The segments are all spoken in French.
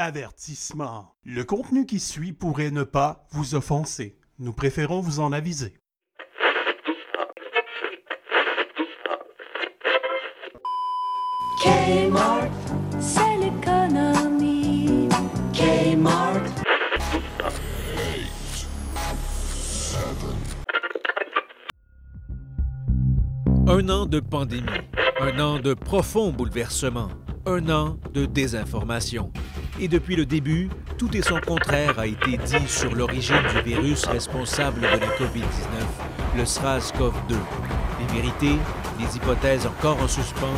Avertissement. Le contenu qui suit pourrait ne pas vous offenser. Nous préférons vous en aviser. Kmart, c'est l'économie. Kmart. Un an de pandémie, un an de profonds bouleversements, un an de désinformation. Et depuis le début, tout et son contraire a été dit sur l'origine du virus responsable de la COVID-19, le SRAS-CoV-2. Les vérités, les hypothèses encore en suspens,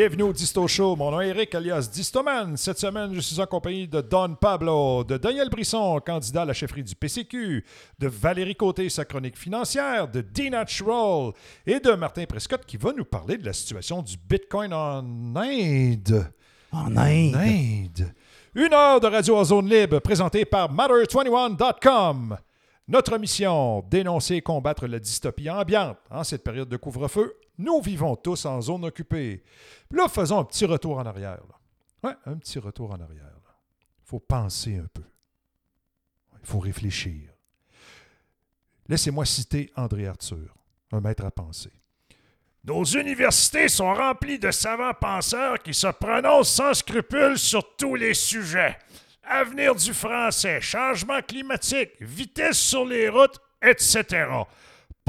Bienvenue au Disto Show. Mon nom est Eric alias Distoman. Cette semaine, je suis en compagnie de Don Pablo, de Daniel Brisson, candidat à la chefferie du PCQ, de Valérie Côté, sa chronique financière, de D-Natural et de Martin Prescott qui va nous parler de la situation du Bitcoin en Inde. En Inde. Inde. Une heure de radio en zone libre présentée par Matter21.com. Notre mission, dénoncer et combattre la dystopie ambiante en cette période de couvre-feu. Nous vivons tous en zone occupée. Puis là, faisons un petit retour en arrière. un petit retour en arrière. Il faut penser un peu. Il faut réfléchir. Laissez-moi citer André Arthur, un maître à penser. Nos universités sont remplies de savants penseurs qui se prononcent sans scrupule sur tous les sujets. Avenir du français, changement climatique, vitesse sur les routes, etc.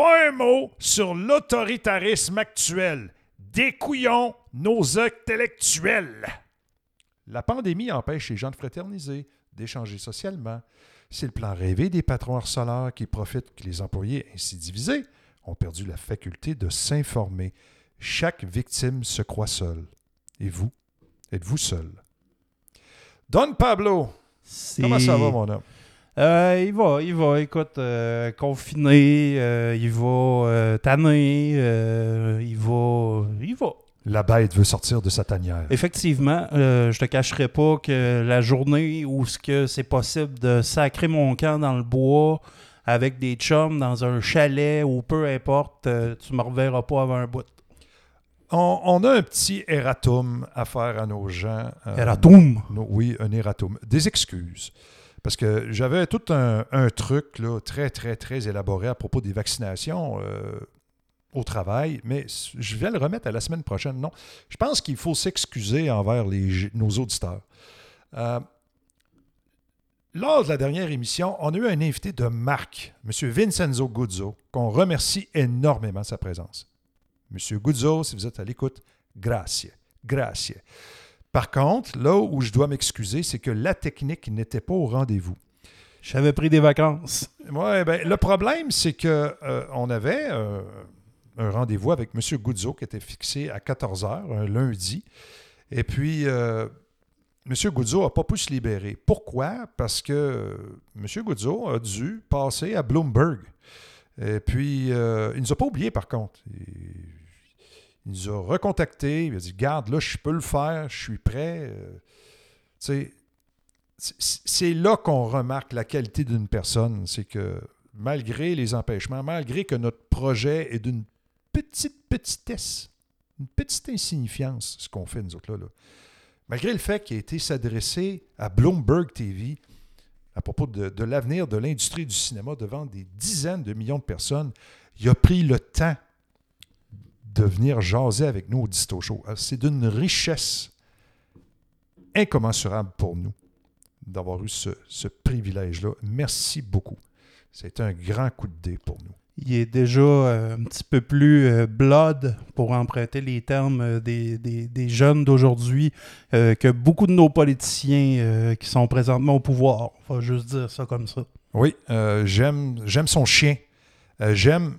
Pas un mot sur l'autoritarisme actuel. Découillons nos intellectuels. La pandémie empêche les gens de fraterniser, d'échanger socialement. C'est le plan rêvé des patrons harceleurs qui profitent que les employés ainsi divisés ont perdu la faculté de s'informer. Chaque victime se croit seule. Et vous, êtes-vous seul? Don Pablo, comment ça va, mon homme? Euh, il va, il va. Écoute, euh, confiné, euh, il va tanner, il va, il va. La bête veut sortir de sa tanière. Effectivement, je te cacherai pas que la journée où ce que c'est possible de sacrer mon camp dans le bois avec des chums dans un chalet ou peu importe, tu me reverras pas avant un bout. On, on a un petit erratum à faire à nos gens. Erratum? nos- oui, un erratum. Des excuses. Parce que j'avais tout un, truc là, très, très, très élaboré à propos des vaccinations euh, au travail, mais je vais le remettre à la semaine prochaine. Non, je pense qu'il faut s'excuser envers les, nos auditeurs. Euh, lors de la dernière émission, on a eu un invité de marque, M. Vincenzo Guzzo, qu'on remercie énormément de sa présence. M. Guzzo, si vous êtes à l'écoute, grazie. Grazie. Par contre, là où je dois m'excuser, c'est que la technique n'était pas au rendez-vous. J'avais pris des vacances. Ouais, ben, le problème, c'est que euh, on avait euh, un rendez-vous avec M. Guzzo qui était fixé à 14h, un lundi. Et puis, euh, M. Guzzo n'a pas pu se libérer. Pourquoi? Parce que M. Guzzo a dû passer à Bloomberg. Et puis, il ne nous a pas oubliés, par contre. Il, nous a recontactés. Il a dit Garde, là, je peux le faire, je suis prêt. Euh, c'est- là qu'on remarque la qualité d'une personne. C'est que malgré les empêchements, malgré que notre projet est d'une petite petitesse, une petite insignifiance, ce qu'on fait nous autres là, malgré le fait qu'il a été s'adresser à Bloomberg TV à propos de l'avenir de l'industrie du cinéma devant des dizaines de millions de personnes, il a pris le temps de venir jaser avec nous au Disto Show. Alors, C'est d'une richesse incommensurable pour nous d'avoir eu ce, ce privilège-là. Merci beaucoup. C'est un grand coup de dé pour nous. Il est déjà euh, un petit peu plus euh, blood, pour emprunter les termes euh, des, des- des jeunes d'aujourd'hui, euh, que beaucoup de nos politiciens euh, qui sont présentement au pouvoir. On va juste dire ça comme ça. Oui, euh, j'aime, j'aime son chien. Euh, j'aime,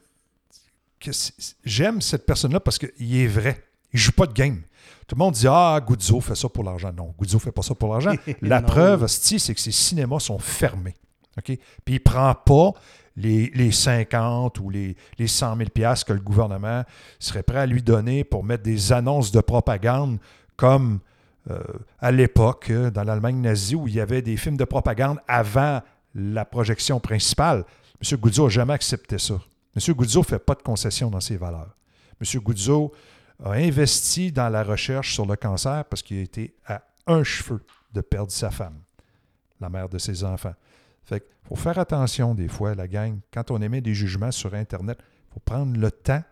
j'aime cette personne-là parce qu'il est vrai. Il joue pas de game. Tout le monde dit Ah, Guzzo fait ça pour l'argent. Non, Guzzo fait pas ça pour l'argent. La preuve, c'est que ses cinémas sont fermés. OK? Puis il prend pas les, les 50 ou les, les 100 000 piastres que le gouvernement serait prêt à lui donner pour mettre des annonces de propagande comme euh, à l'époque, euh, dans l'Allemagne nazie, où il y avait des films de propagande avant la projection principale. M. Guzzo n'a jamais accepté ça. M. Guzzo ne fait pas de concession dans ses valeurs. M. Guzzo a investi dans la recherche sur le cancer parce qu'il été à un cheveu de perdre sa femme, la mère de ses enfants. Fait faut faire attention des fois, la gang. Quand on émet des jugements sur Internet, il faut prendre le temps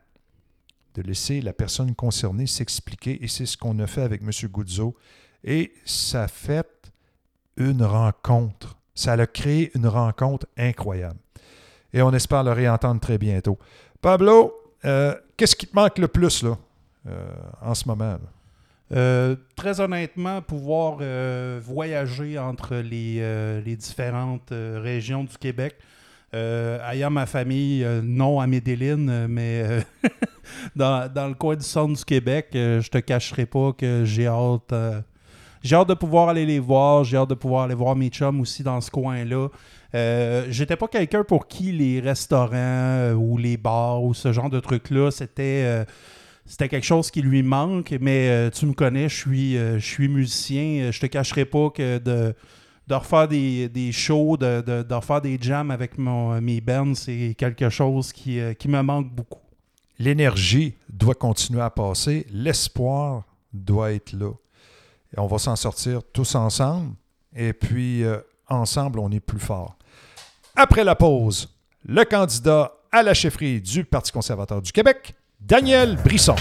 de laisser la personne concernée s'expliquer. Et c'est ce qu'on a fait avec M. Guzzo. Et ça a fait une rencontre. Ça a créé une rencontre incroyable. Et on espère le réentendre très bientôt. Pablo, euh, qu'est-ce qui te manque le plus là, euh, en ce moment? Euh, très honnêtement, pouvoir voyager entre les, différentes régions du Québec. Ayant ma famille, non à Medellin, euh, mais dans, le coin du centre du Québec, je te cacherai pas que j'ai hâte. j'ai hâte de pouvoir aller les voir. J'ai hâte de pouvoir aller voir mes chums aussi dans ce coin-là. Euh, J'étais pas quelqu'un pour qui les restaurants euh, ou les bars ou ce genre de trucs-là, c'était. euh, c'était quelque chose qui lui manque, mais tu me connais, je suis, je suis musicien. Je te cacherai pas que de, de refaire des, des shows, de, de, refaire des jams avec mon, mes bands, c'est quelque chose qui, qui me manque beaucoup. L'énergie doit continuer à passer. L'espoir doit être là. On va s'en sortir tous ensemble. Et puis, ensemble, on est plus fort. Après la pause, le candidat à la chefferie du Parti conservateur du Québec, Daniel Brisson.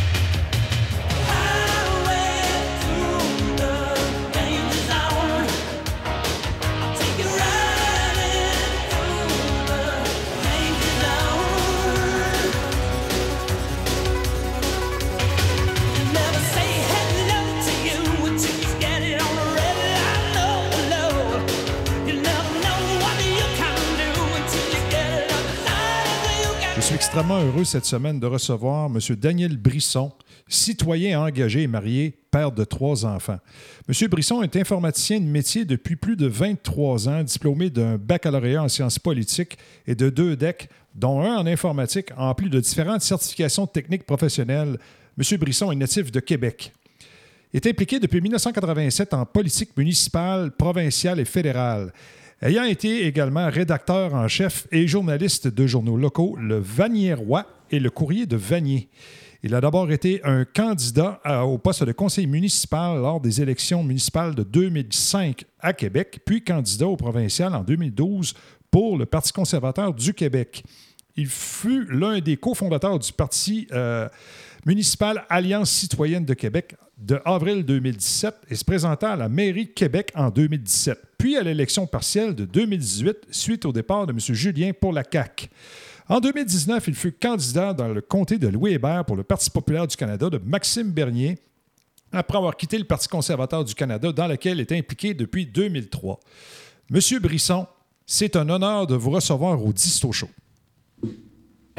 Extrêmement heureux cette semaine de recevoir M. Daniel Brisson, citoyen engagé et marié, père de trois enfants. M. Brisson est informaticien de métier depuis plus de 23 ans, diplômé d'un baccalauréat en sciences politiques et de deux DEC, dont un en informatique, en plus de différentes certifications techniques professionnelles. M. Brisson est natif de Québec est impliqué depuis 1987 en politique municipale, provinciale et fédérale. Ayant été également rédacteur en chef et journaliste de journaux locaux, le Vanier-Roi et le Courrier de Vanier. Il a d'abord été un candidat au poste de conseiller municipal lors des élections municipales de 2005 à Québec, puis candidat au provincial en 2012 pour le Parti conservateur du Québec. Il fut l'un des cofondateurs du Parti euh, municipal Alliance citoyenne de Québec de avril 2017 et se présenta à la mairie Québec en 2017, puis à l'élection partielle de 2018 suite au départ de M. Julien pour la CAQ. En 2019, il fut candidat dans le comté de Louis-Hébert pour le Parti populaire du Canada de Maxime Bernier, après avoir quitté le Parti conservateur du Canada dans lequel il est impliqué depuis 2003. Monsieur Brisson, c'est un honneur de vous recevoir au Disto Show.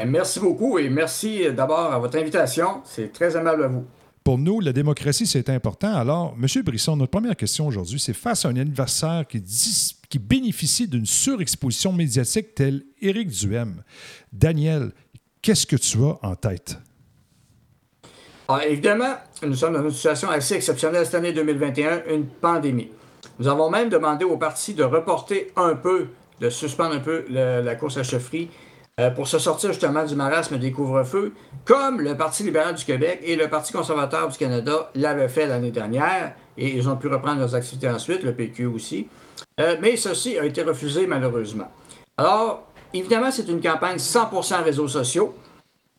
Eh, Merci beaucoup et merci euh, d'abord à votre invitation. C'est très aimable à vous. Pour nous, la démocratie, c'est important. Alors, M. Brisson, notre première question aujourd'hui, c'est face à un adversaire qui, dis- qui bénéficie d'une surexposition médiatique tel Éric Duhem. Daniel, qu'est-ce que tu as en tête? Alors, évidemment, nous sommes dans une situation assez exceptionnelle cette année 2021, une pandémie. Nous avons même demandé au parti de reporter un peu, de suspendre un peu le- la course à chefferie euh, pour se sortir justement du marasme des couvre-feux, comme le Parti libéral du Québec et le Parti conservateur du Canada l'avaient fait l'année dernière, et ils ont pu reprendre leurs activités ensuite, le PQ aussi. Euh, mais ceci a été refusé malheureusement. Alors, évidemment, c'est une campagne 100% réseaux sociaux.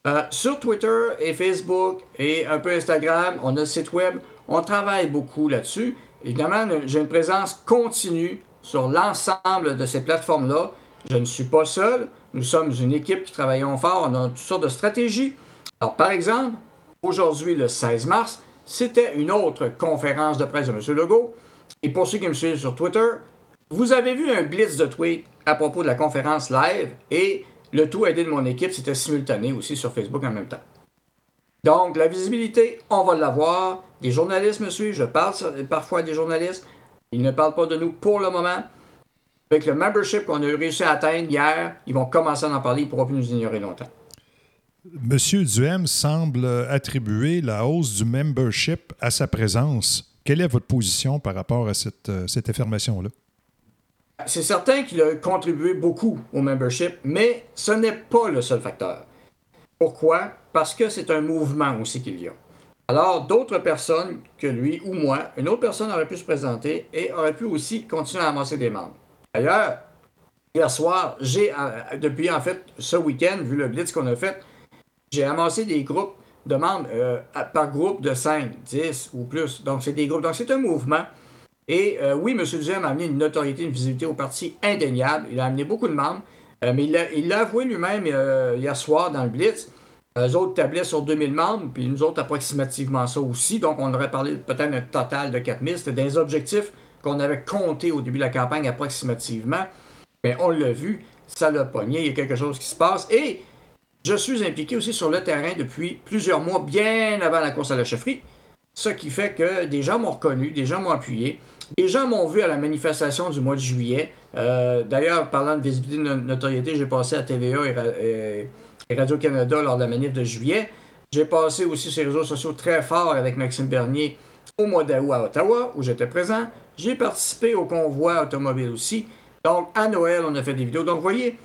Euh, sur Twitter et Facebook et un peu Instagram, on a le site web, on travaille beaucoup là-dessus. Évidemment, j'ai une présence continue sur l'ensemble de ces plateformes-là. Je ne suis pas seul. Nous sommes une équipe qui travaillons fort. On a toutes sortes de stratégies. Alors, par exemple, aujourd'hui, le 16 mars, c'était une autre conférence de presse de M. Legault. Et pour ceux qui me suivent sur Twitter, vous avez vu un blitz de tweets à propos de la conférence live et le tout aidé de mon équipe, c'était simultané aussi sur Facebook en même temps. Donc, la visibilité, on va l'avoir. Les journalistes me suivent, je parle parfois des journalistes. Ils ne parlent pas de nous pour le moment. Avec le membership qu'on a réussi à atteindre hier, ils vont commencer à en parler, ils ne pourront plus nous ignorer longtemps. M. Duhem semble attribuer la hausse du membership à sa présence Quelle est votre position par rapport à cette, euh, cette affirmation-là? C'est certain qu'il a contribué beaucoup au membership, mais ce n'est pas le seul facteur. Pourquoi? Parce que c'est un mouvement aussi qu'il y a. Alors, d'autres personnes que lui ou moi, une autre personne aurait pu se présenter et aurait pu aussi continuer à amasser des membres. D'ailleurs, hier soir, j'ai, euh, depuis en fait ce week-end, vu le blitz qu'on a fait, j'ai amassé des groupes de membres euh, par groupe de 5, 10 ou plus. Donc, c'est des groupes. Donc, c'est un mouvement. Et euh, oui, M. Duhem a amené une notoriété, une visibilité au parti indéniable. Il a amené beaucoup de membres. Mais il l'a avoué lui-même hier soir dans le Blitz. Eux autres tablaient sur 2000 membres, puis nous autres approximativement ça aussi. Donc, on aurait parlé peut-être d'un total de 4000. C'était des objectifs qu'on avait comptés au début de la campagne approximativement. Mais on l'a vu, ça l'a pogné, il y a quelque chose qui se passe. Et je suis impliqué aussi sur le terrain depuis plusieurs mois, bien avant la course à la chefferie. Ce qui fait que des gens m'ont reconnu, des gens m'ont appuyé, des gens m'ont vu à la manifestation du mois de juillet. Euh, D'ailleurs, parlant de visibilité de no- notoriété, j'ai passé à TVA et- et Radio-Canada lors de la manif de juillet. J'ai passé aussi sur les réseaux sociaux très fort avec Maxime Bernier au mois d'août à Ottawa, où j'étais présent. J'ai participé au convoi automobile aussi. Donc, à Noël, on a fait des vidéos. Donc, vous voyez,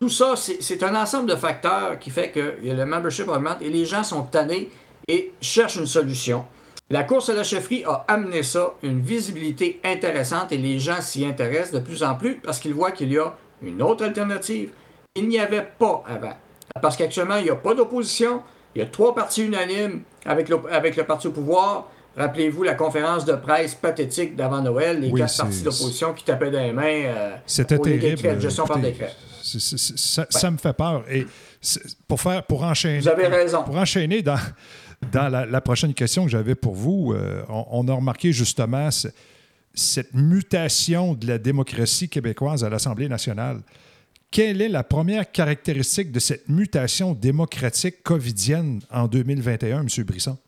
tout ça, c'est un ensemble de facteurs qui fait que le membership augmente et les gens sont tannés et cherchent une solution. La course à la chefferie a amené ça, une visibilité intéressante et les gens s'y intéressent de plus en plus parce qu'ils voient qu'il y a une autre alternative. Il n'y avait pas avant. Parce qu'actuellement, il n'y a pas d'opposition. Il y a trois partis unanimes avec le, avec le parti au pouvoir. Rappelez-vous la conférence de presse pathétique d'avant Noël, les Oui, quatre partis d'opposition qui tapaient les mains euh, C'était terrible. décrets de gestion par décret. ça, ça me fait peur. Et pour, faire, pour enchaîner. Vous avez raison. Pour enchaîner dans, dans la, la prochaine question que j'avais pour vous, euh, on, on a remarqué justement ce- cette mutation de la démocratie québécoise à l'Assemblée nationale. Quelle est la première caractéristique de cette mutation démocratique covidienne en 2021, M. Brisson?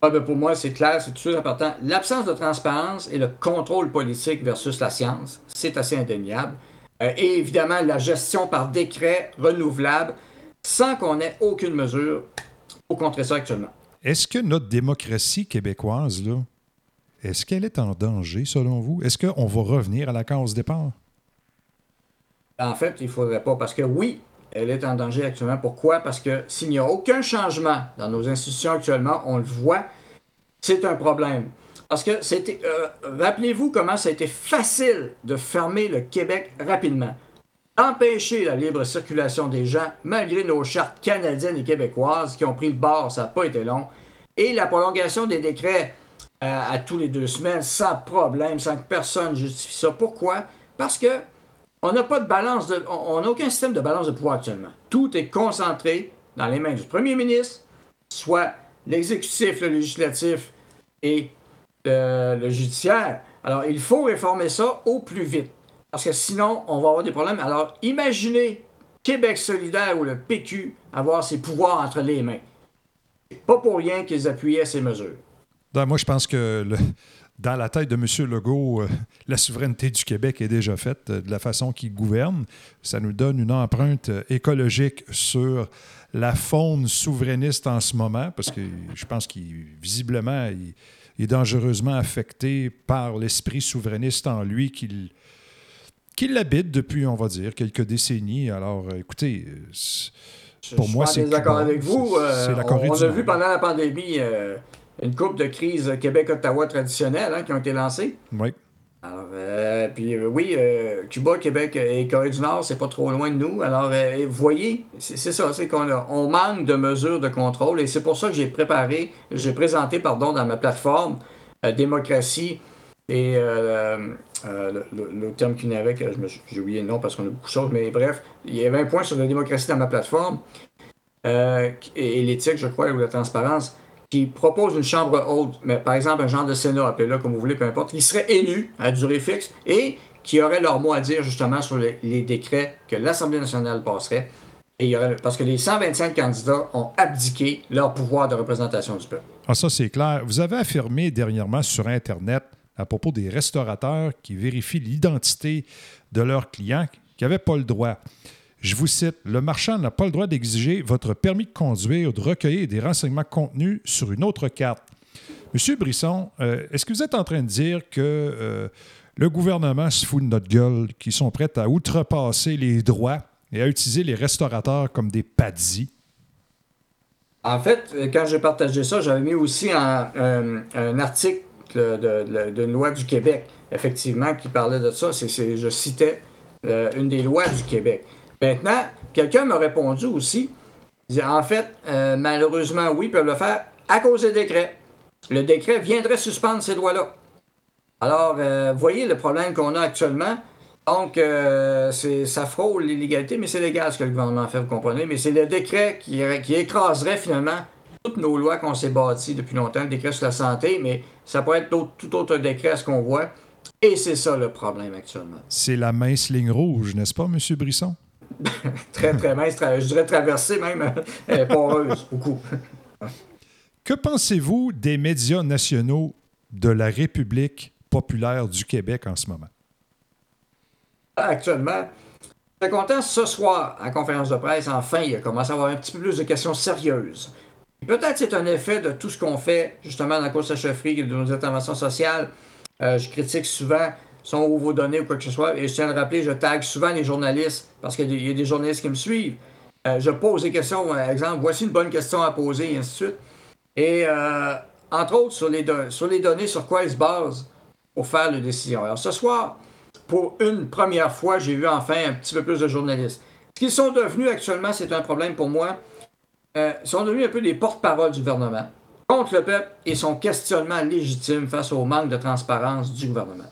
Ah, ben, pour moi, c'est clair, c'est tout de suite important. L'absence de transparence et le contrôle politique versus la science, c'est assez indéniable. Euh, et évidemment, la gestion par décret renouvelable, sans qu'on ait aucune mesure pour contrer ça actuellement. Est-ce que notre démocratie québécoise, là, est-ce qu'elle est en danger, selon vous? Est-ce qu'on va revenir à la case départ? En fait, il ne faudrait pas, parce que oui, elle est en danger actuellement. Pourquoi? Parce que s'il n'y a aucun changement dans nos institutions actuellement, on le voit, c'est un problème. Parce que c'était. euh, Rappelez-vous comment ça a été facile de fermer le Québec rapidement. Empêcher la libre circulation des gens, malgré nos chartes canadiennes et québécoises qui ont pris le bord, ça n'a pas été long. Et la prolongation des décrets euh, à tous les deux semaines, sans problème, sans que personne justifie ça. Pourquoi? Parce que on n'a pas de balance. On n'a aucun système de balance de pouvoir actuellement. Tout est concentré dans les mains du premier ministre, soit l'exécutif, le législatif et euh, le judiciaire. Alors, il faut réformer ça au plus vite. Parce que sinon, on va avoir des problèmes. Alors, imaginez Québec solidaire ou le PQ avoir ses pouvoirs entre les mains. Pas pour rien qu'ils appuyaient ces mesures. Non, moi, je pense que le- dans la tête de M. Legault, euh, la souveraineté du Québec est déjà faite euh, de la façon qu'il gouverne. Ça nous donne une empreinte euh, écologique sur la faune souverainiste en ce moment, parce que je pense qu'il, visiblement, il, il est dangereusement affecté par l'esprit souverainiste en lui qu'il qu'il l'habite depuis, on va dire, quelques décennies. Alors, écoutez, Je Pour suis moi, c'est désaccord Cuba. avec vous. C'est- Euh, la on- Corée on, a vu pendant la pandémie une coupe de crises Québec-Ottawa traditionnelles hein, qui ont été lancées. oui. Alors, euh, puis euh, oui, euh, Cuba, Québec et Corée du Nord, c'est pas trop loin de nous. Alors, vous voyez, c'est ça, c'est qu'on on manque de mesures de contrôle et c'est pour ça que j'ai préparé, j'ai présenté, pardon, dans ma plateforme démocratie et le, le- le terme qui venait avec, je me suis- j'ai oublié le nom parce qu'on a beaucoup de choses, mais bref, il y avait un point sur la démocratie dans ma plateforme et, et l'éthique, je crois, ou la transparence qui propose une chambre haute, mais par exemple un genre de Sénat, appelez-le comme vous voulez, peu importe, qui serait élu à durée fixe et qui aurait leur mot à dire justement sur les, décrets que l'Assemblée nationale passerait. Et il y aurait, parce que les 125 candidats ont abdiqué leur pouvoir de représentation du peuple. Ah, ça, c'est clair. Vous avez affirmé dernièrement sur Internet à propos des restaurateurs qui vérifient l'identité de leurs clients qui n'avaient pas le droit. Je vous cite, le marchand n'a pas le droit d'exiger votre permis de conduire ou de recueillir des renseignements contenus sur une autre carte. Monsieur Brisson, euh, est-ce que vous êtes en train de dire que euh, le gouvernement se fout de notre gueule, qu'ils sont prêts à outrepasser les droits et à utiliser les restaurateurs comme des padis? En fait, quand j'ai partagé ça, j'avais mis aussi un, article d'une loi du Québec, effectivement, qui parlait de ça. C'est, c'est- je citais euh, une des lois du Québec. Maintenant, quelqu'un m'a répondu aussi. Disait, en fait, euh, malheureusement, oui, ils peuvent le faire à cause des décrets. Le décret viendrait suspendre ces lois-là. Alors, euh, voyez le problème qu'on a actuellement. Donc, euh, ça frôle l'illégalité, mais c'est légal ce que le gouvernement fait, vous comprenez. Mais c'est le décret qui, qui écraserait finalement toutes nos lois qu'on s'est bâties depuis longtemps, le décret sur la santé, mais ça pourrait être tout autre décret à ce qu'on voit. Et c'est ça le problème actuellement. C'est la mince ligne rouge, n'est-ce pas, Monsieur Brisson? Très, très mince, je dirais traversée même, euh, poreuse, beaucoup. Que pensez-vous des médias nationaux de la République populaire du Québec en ce moment? Actuellement, je suis content ce soir, en conférence de presse, enfin, il a commencé à avoir un petit peu plus de questions sérieuses. Et Peut-être c'est un effet de tout ce qu'on fait, justement, dans la course à chefferie, de nos interventions sociales. Euh, je critique souvent son ou vos données ou quoi que ce soit. Et je tiens à le rappeler, je tag souvent les journalistes, parce qu'il y a des- journalistes qui me suivent. Euh, je pose des questions, par exemple, voici une bonne question à poser, et ainsi de suite. Et euh, entre autres, sur les, sur les données, sur quoi ils se basent pour faire les décisions. Alors ce soir, pour une première fois, j'ai vu enfin un petit peu plus de journalistes. Ce qu'ils sont devenus actuellement, c'est un problème pour moi. Euh, ils sont devenus un peu des porte-parole du gouvernement contre le peuple et son questionnement légitime face au manque de transparence du gouvernement.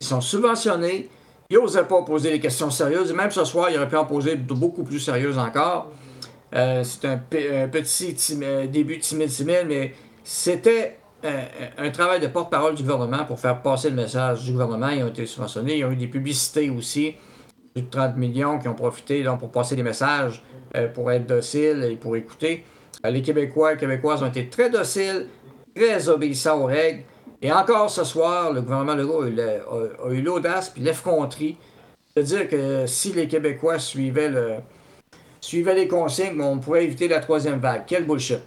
Ils sont subventionnés, ils n'osaient pas poser des questions sérieuses, et même ce soir, ils auraient pu en poser beaucoup plus sérieuses encore. Euh, c'est un, pe- un petit début timide, timide, mais c'était euh, un travail de porte-parole du gouvernement pour faire passer le message du gouvernement. Ils ont été subventionnés, ils ont eu des publicités aussi, plus de 30 millions qui ont profité pour passer des messages, euh, pour être dociles et pour écouter. Les Québécois et Québécoises ont été très dociles, très obéissants aux règles. Et encore ce soir, le gouvernement Legault a eu l'audace puis l'effronterie de dire que si les Québécois suivaient, le, suivaient les consignes, on pourrait éviter la troisième vague. Quel bullshit.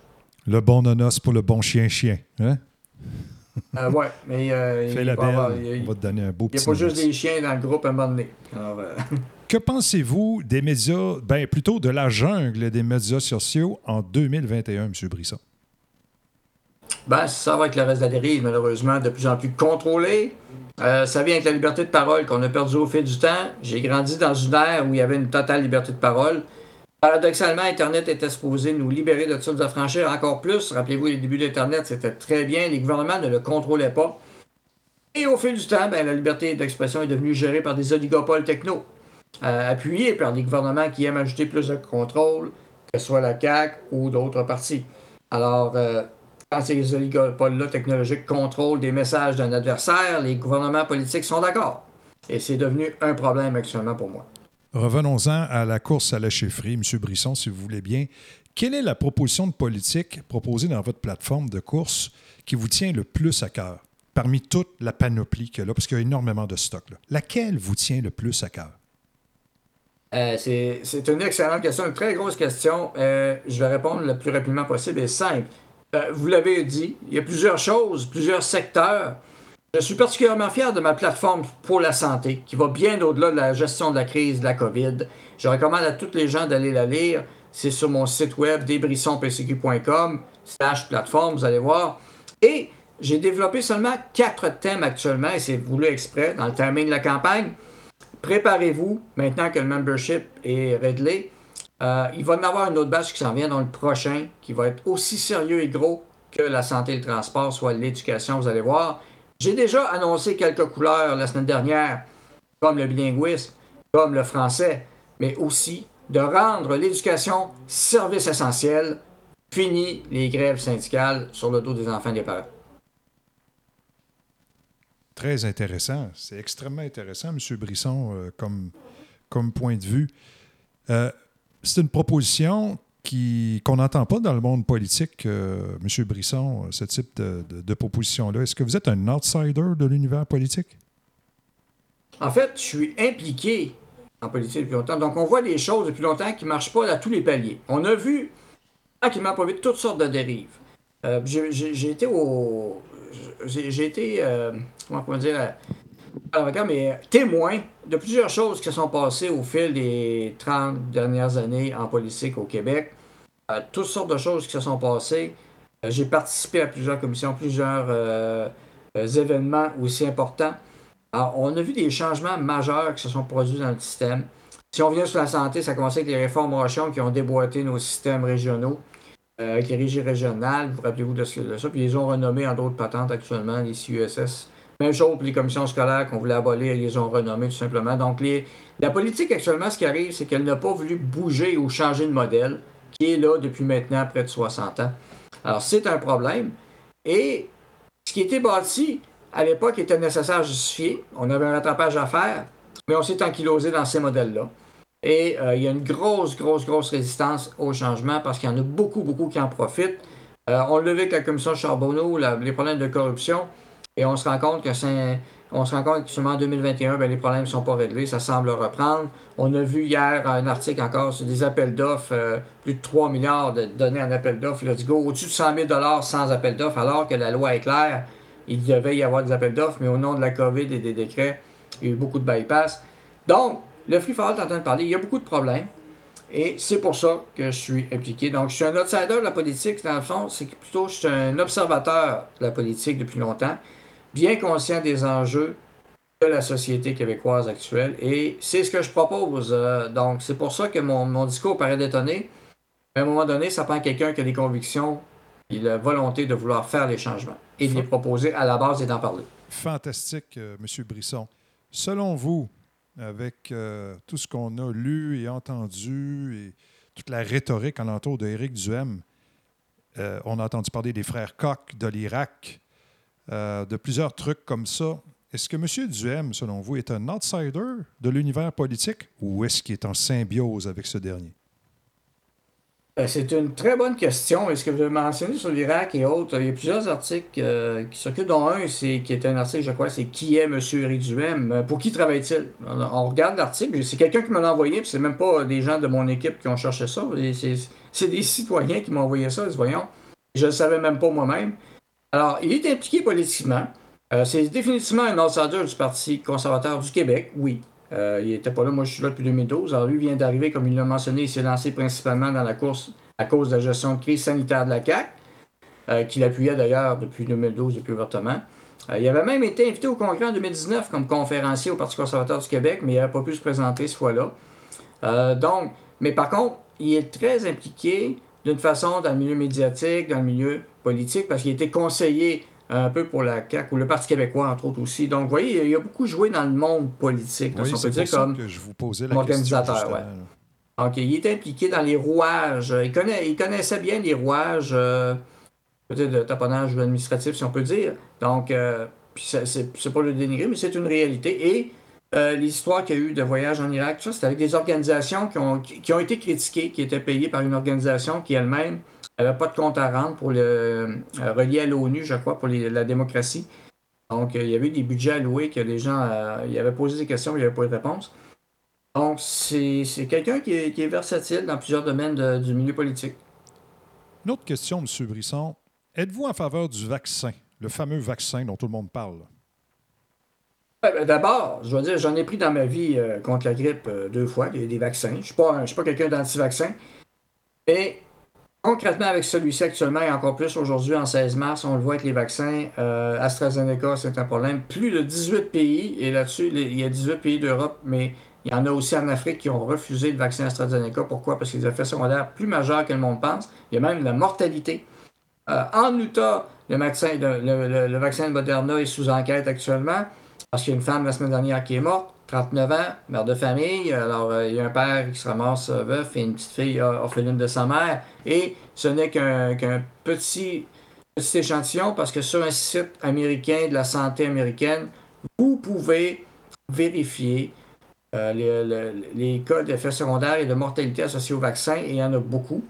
Le bon nonos pour le bon chien-chien. Hein? Euh, ouais, mais euh, Fais il la avoir- il. On va te donner un beau il n'y petit a pas juste des chiens dans le groupe à un moment donné. Alors, euh, Que pensez-vous des médias, ben plutôt de la jungle des médias sociaux en 2021, M. Brisson? Ben, ça va avec le reste de la dérive, malheureusement, de plus en plus contrôlé. Euh, ça vient avec la liberté de parole qu'on a perdue au fil du temps. J'ai grandi dans une ère où il y avait une totale liberté de parole. Paradoxalement, Internet était supposé nous libérer de ça, nous affranchir encore plus. Rappelez-vous, les débuts d'Internet, c'était très bien. Les gouvernements ne le contrôlaient pas. Et au fil du temps, ben, la liberté d'expression est devenue gérée par des oligopoles techno, euh, appuyés par des gouvernements qui aiment ajouter plus de contrôle, que ce soit la CAQ ou d'autres partis. Alors, euh, quand ces oligopoles-là technologiques contrôlent des messages d'un adversaire, les gouvernements politiques sont d'accord. Et c'est devenu un problème actuellement pour moi. Revenons-en à la course à la chefferie, M. Brisson, si vous voulez bien. Quelle est la proposition de politique proposée dans votre plateforme de course qui vous tient le plus à cœur, parmi toute la panoplie qu'il y a là, parce qu'il y a énormément de stock? là? Laquelle vous tient le plus à cœur? Euh, c'est c'est une excellente question, une très grosse question. Euh, je vais répondre le plus rapidement possible et simple. Euh, vous l'avez dit, il y a plusieurs choses, plusieurs secteurs. Je suis particulièrement fier de ma plateforme pour la santé, qui va bien au-delà de la gestion de la crise de la COVID. Je recommande à tous les gens d'aller la lire. C'est sur mon site web desbrissonpcq.com slash plateforme, vous allez voir. Et j'ai développé seulement quatre thèmes actuellement, et c'est voulu exprès, dans le timing de la campagne. Préparez-vous, maintenant que le membership est réglé. Euh, il va y en avoir une autre batch qui s'en vient dans le prochain, qui va être aussi sérieux et gros que la santé et le transport, soit l'éducation, vous allez voir. J'ai déjà annoncé quelques couleurs la semaine dernière, comme le bilinguisme, comme le français, mais aussi de rendre l'éducation service essentiel. Fini les grèves syndicales sur le dos des enfants et des parents. Très intéressant. C'est extrêmement intéressant, M. Brisson, euh, comme, comme point de vue. Euh, c'est une proposition qu'on n'entend pas dans le monde politique, euh, M. Brisson, euh, ce type de, proposition-là. Est-ce que vous êtes un outsider de l'univers politique? En fait, je suis impliqué en politique depuis longtemps. Donc, on voit des choses depuis longtemps qui ne marchent pas à tous les paliers. On a vu, tranquillement, pas vite, toutes sortes de dérives. Euh, j'ai été au. J'ai été. comment on va dire. Avocat, mais témoin de plusieurs choses qui se sont passées au fil des 30 dernières années en politique au Québec. Euh, toutes sortes de choses qui se sont passées. Euh, j'ai participé à plusieurs commissions, plusieurs euh, événements aussi importants. Alors, on a vu des changements majeurs qui se sont produits dans le système. Si on vient sur la santé, ça a commencé avec les réformes Rochon qui ont déboîté nos systèmes régionaux, avec les régies régionales. Vous rappelez-vous de, de ça? Puis ils ont renommés en d'autres patentes actuellement, les CUSS. Même chose pour les commissions scolaires qu'on voulait abolir, ils les ont renommées tout simplement. Donc, la politique actuellement, ce qui arrive, c'est qu'elle n'a pas voulu bouger ou changer de modèle, qui est là depuis maintenant près de 60 ans. Alors, c'est un problème. Et ce qui était bâti à l'époque était nécessaire à justifier. On avait un rattrapage à faire, mais on s'est ankylosé dans ces modèles-là. Et euh, il y a une grosse, grosse, grosse résistance au changement parce qu'il y en a beaucoup, beaucoup qui en profitent. Euh, on l'a vu avec la commission Charbonneau, les problèmes de corruption, et on se rend compte que c'est. On se rend compte que seulement en 2021, ben, les problèmes ne sont pas réglés, ça semble reprendre. On a vu hier un article encore sur des appels d'offres, euh, plus de 3 milliards de données en appel d'offres, let's go, au-dessus de 100 000 sans appel d'offres, alors que la loi est claire, il devait y avoir des appels d'offres, mais au nom de la COVID et des décrets, il y a eu beaucoup de bypass. Donc, le Free for All, t'es en train de parler, il y a beaucoup de problèmes. Et c'est pour ça que je suis impliqué. Donc, je suis un outsider de la politique, dans le fond, c'est plutôt je suis un observateur de la politique depuis longtemps, bien conscient des enjeux de la société québécoise actuelle. Et c'est ce que je propose. Euh, donc, c'est pour ça que mon, mon discours paraît détonné. À un moment donné, ça prend quelqu'un qui a des convictions et la volonté de vouloir faire les changements et de les proposer à la base et d'en parler. Fantastique, euh, M. Brisson. Selon vous, avec euh, tout ce qu'on a lu et entendu et toute la rhétorique alentour d'Éric Duhem, euh, on a entendu parler des frères Koch, de l'Irak, euh, de plusieurs trucs comme ça. Est-ce que M. Duhem, selon vous, est un outsider de l'univers politique ou est-ce qu'il est en symbiose avec ce dernier? Euh, C'est une très bonne question. Est-ce que vous avez mentionné sur l'Irak et autres? Il y a plusieurs articles euh, qui s'occupent, dont un c'est, qui est un article, je crois, c'est Qui est M. Éric Duhem? Pour qui travaille-t-il? On, regarde l'article, c'est quelqu'un qui me l'a envoyé, puis c'est même pas des gens de mon équipe qui ont cherché ça. C'est des citoyens qui m'ont envoyé ça, voyons. Je ne le savais même pas moi-même. Alors, il est impliqué politiquement. Euh, c'est définitivement un outsider du Parti conservateur du Québec, oui. Euh, il n'était pas là, moi je suis là depuis 2012. Alors lui vient d'arriver, comme il l'a mentionné, il s'est lancé principalement dans la course à cause de la gestion de crise sanitaire de la CAQ, euh, qu'il appuyait d'ailleurs depuis 2012, depuis ouvertement. Il avait même été invité au Congrès en 2019 comme conférencier au Parti conservateur du Québec, mais il n'a pas pu se présenter cette fois-là. Donc, mais par contre, il est très impliqué d'une façon dans le milieu médiatique, dans le milieu politique, parce qu'il était conseiller un peu pour la CAQ ou le Parti québécois, entre autres aussi. Donc, vous voyez, il a beaucoup joué dans le monde politique, Oui, on c'est peut dire, comme que je vous posais la organisateur, ouais. donc, il est impliqué dans les rouages. Il, connaît, il connaissait bien les rouages, euh, peut-être de taponnage administratif, si on peut dire. Donc, euh, c'est pas le dénigrer, mais c'est une réalité. Et euh, l'histoire qu'il y a eu de voyage en Irak, tout ça, c'était avec des organisations qui ont, qui, ont été critiquées, qui étaient payées par une organisation qui elle-même n'avait pas de compte à rendre pour le euh, relié à l'ONU, je crois, pour la démocratie. Donc, euh, il y avait eu des budgets alloués que les gens euh, ils avaient posé des questions, il n'y avait pas de réponse. Donc, c'est c'est quelqu'un qui est, qui est versatile dans plusieurs domaines du milieu politique. Une autre question, M. Brisson. Êtes-vous en faveur du vaccin, le fameux vaccin dont tout le monde parle? Ben, D'abord, je dois dire, j'en ai pris dans ma vie euh, contre la grippe euh, deux fois, des, des vaccins. Je ne suis pas, quelqu'un d'anti-vaccin. Concrètement, avec celui-ci actuellement, et encore plus aujourd'hui, en 16 mars, on le voit avec les vaccins. euh, AstraZeneca, c'est un problème. Plus de 18 pays, et là-dessus, les- il y a 18 pays d'Europe, mais il y en a aussi en Afrique qui ont refusé le vaccin AstraZeneca. Pourquoi? Parce a des effets secondaires plus majeurs que le monde pense. Il y a même la mortalité. En Utah, le vaccin, le vaccin de Moderna est sous enquête actuellement parce qu'il y a une femme la semaine dernière qui est morte, 39 ans, mère de famille. Alors, euh, il y a un père qui se ramasse euh, veuf et une petite fille euh, orpheline de sa mère. Et ce n'est qu'un petit, échantillon parce que sur un site américain de la santé américaine, vous pouvez vérifier les, le- les cas d'effets secondaires et de mortalité associés au vaccin, et il y en a beaucoup.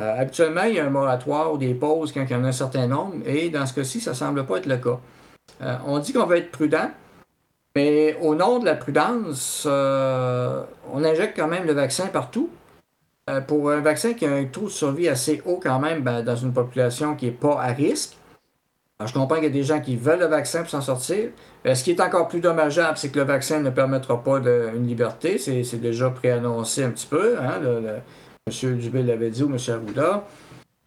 Euh, habituellement, il y a un moratoire ou des pauses quand il y en a un certain nombre, et dans ce cas-ci, ça ne semble pas être le cas. On dit qu'on va être prudent, mais au nom de la prudence, euh, on injecte quand même le vaccin partout. euh, pour un vaccin qui a un taux de survie assez haut quand même ben, dans une population qui n'est pas à risque, je comprends qu'il y a des gens qui veulent le vaccin pour s'en sortir. Mais ce qui est encore plus dommageable, c'est que le vaccin ne permettra pas de, une liberté. C'est déjà préannoncé un petit peu. Hein, M. Dubé l'avait dit ou M. Arruda.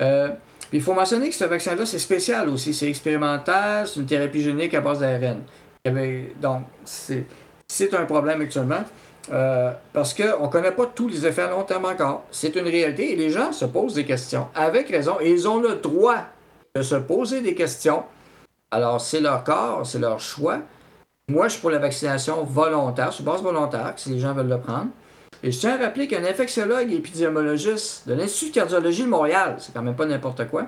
Euh, il faut mentionner que ce vaccin-là, c'est spécial aussi. C'est expérimental, c'est une thérapie génique à base d'ARN. Avait- Donc, c'est c'est un problème actuellement. euh, parce qu'on ne connaît pas tous les effets à long terme encore. C'est une réalité et les gens se posent des questions. Avec raison. Et ils ont le droit de se poser des questions. Alors, c'est leur corps, c'est leur choix. Moi, je suis pour la vaccination volontaire, sur base volontaire, si les gens veulent le prendre. Et je tiens à rappeler qu'un infectiologue et épidémiologiste de l'Institut de cardiologie de Montréal, c'est quand même pas n'importe quoi,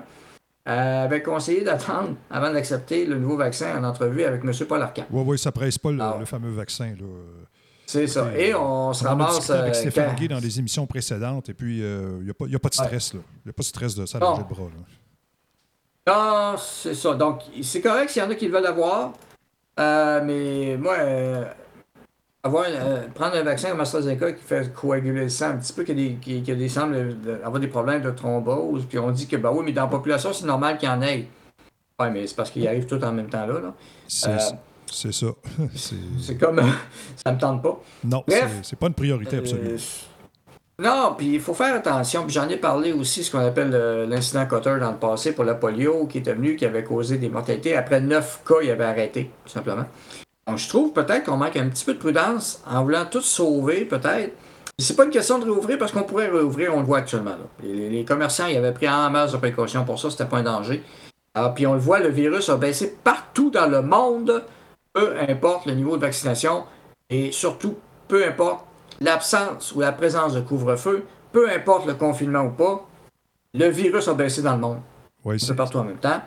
euh, avait conseillé d'attendre avant d'accepter le nouveau vaccin en entrevue avec M. Paul Arcand. Oui, oui, ça presse pas le, Ah. le fameux vaccin. Là. C'est ça. Et, on se On en a ramasse. avec euh, Stéphane Guy dans des émissions précédentes, et puis il n'y a, a pas de stress. Il n'y a pas de stress de ça l'âge de bras. Là. Non, c'est ça. Donc, c'est correct s'il y en a qui le veulent avoir. Euh, mais moi, euh, avoir, euh, prendre un vaccin comme AstraZeneca qui fait coaguler le sang un petit peu, qui, a des, qui, qui a des, de- avoir des problèmes de thrombose, puis on dit que, bah oui, mais dans la population, c'est normal qu'il y en ait. Ouais, mais c'est parce qu'ils arrivent tout en même temps là. là. C'est Euh, ça. C'est- comme. ça me tente pas. non, c'est- pas une priorité absolue. Euh, non, puis il faut faire attention. J'en ai parlé aussi, ce qu'on appelle euh, l'incident Cotter dans le passé pour la polio, qui était venu, qui avait causé des mortalités. Après neuf cas, il avait arrêté, tout simplement. Donc je trouve peut-être qu'on manque un petit peu de prudence en voulant tout sauver, peut-être. C'est pas une question de réouvrir parce qu'on pourrait réouvrir, on le voit actuellement. là. Les, les commerçants, ils avaient pris en masse de précautions pour ça, c'était pas un danger. Alors, puis on le voit, le virus a baissé partout dans le monde, peu importe le niveau de vaccination, et surtout, peu importe l'absence ou la présence de couvre-feu, peu importe le confinement ou pas, le virus a baissé dans le monde. Oui, C'est c'est partout en même temps.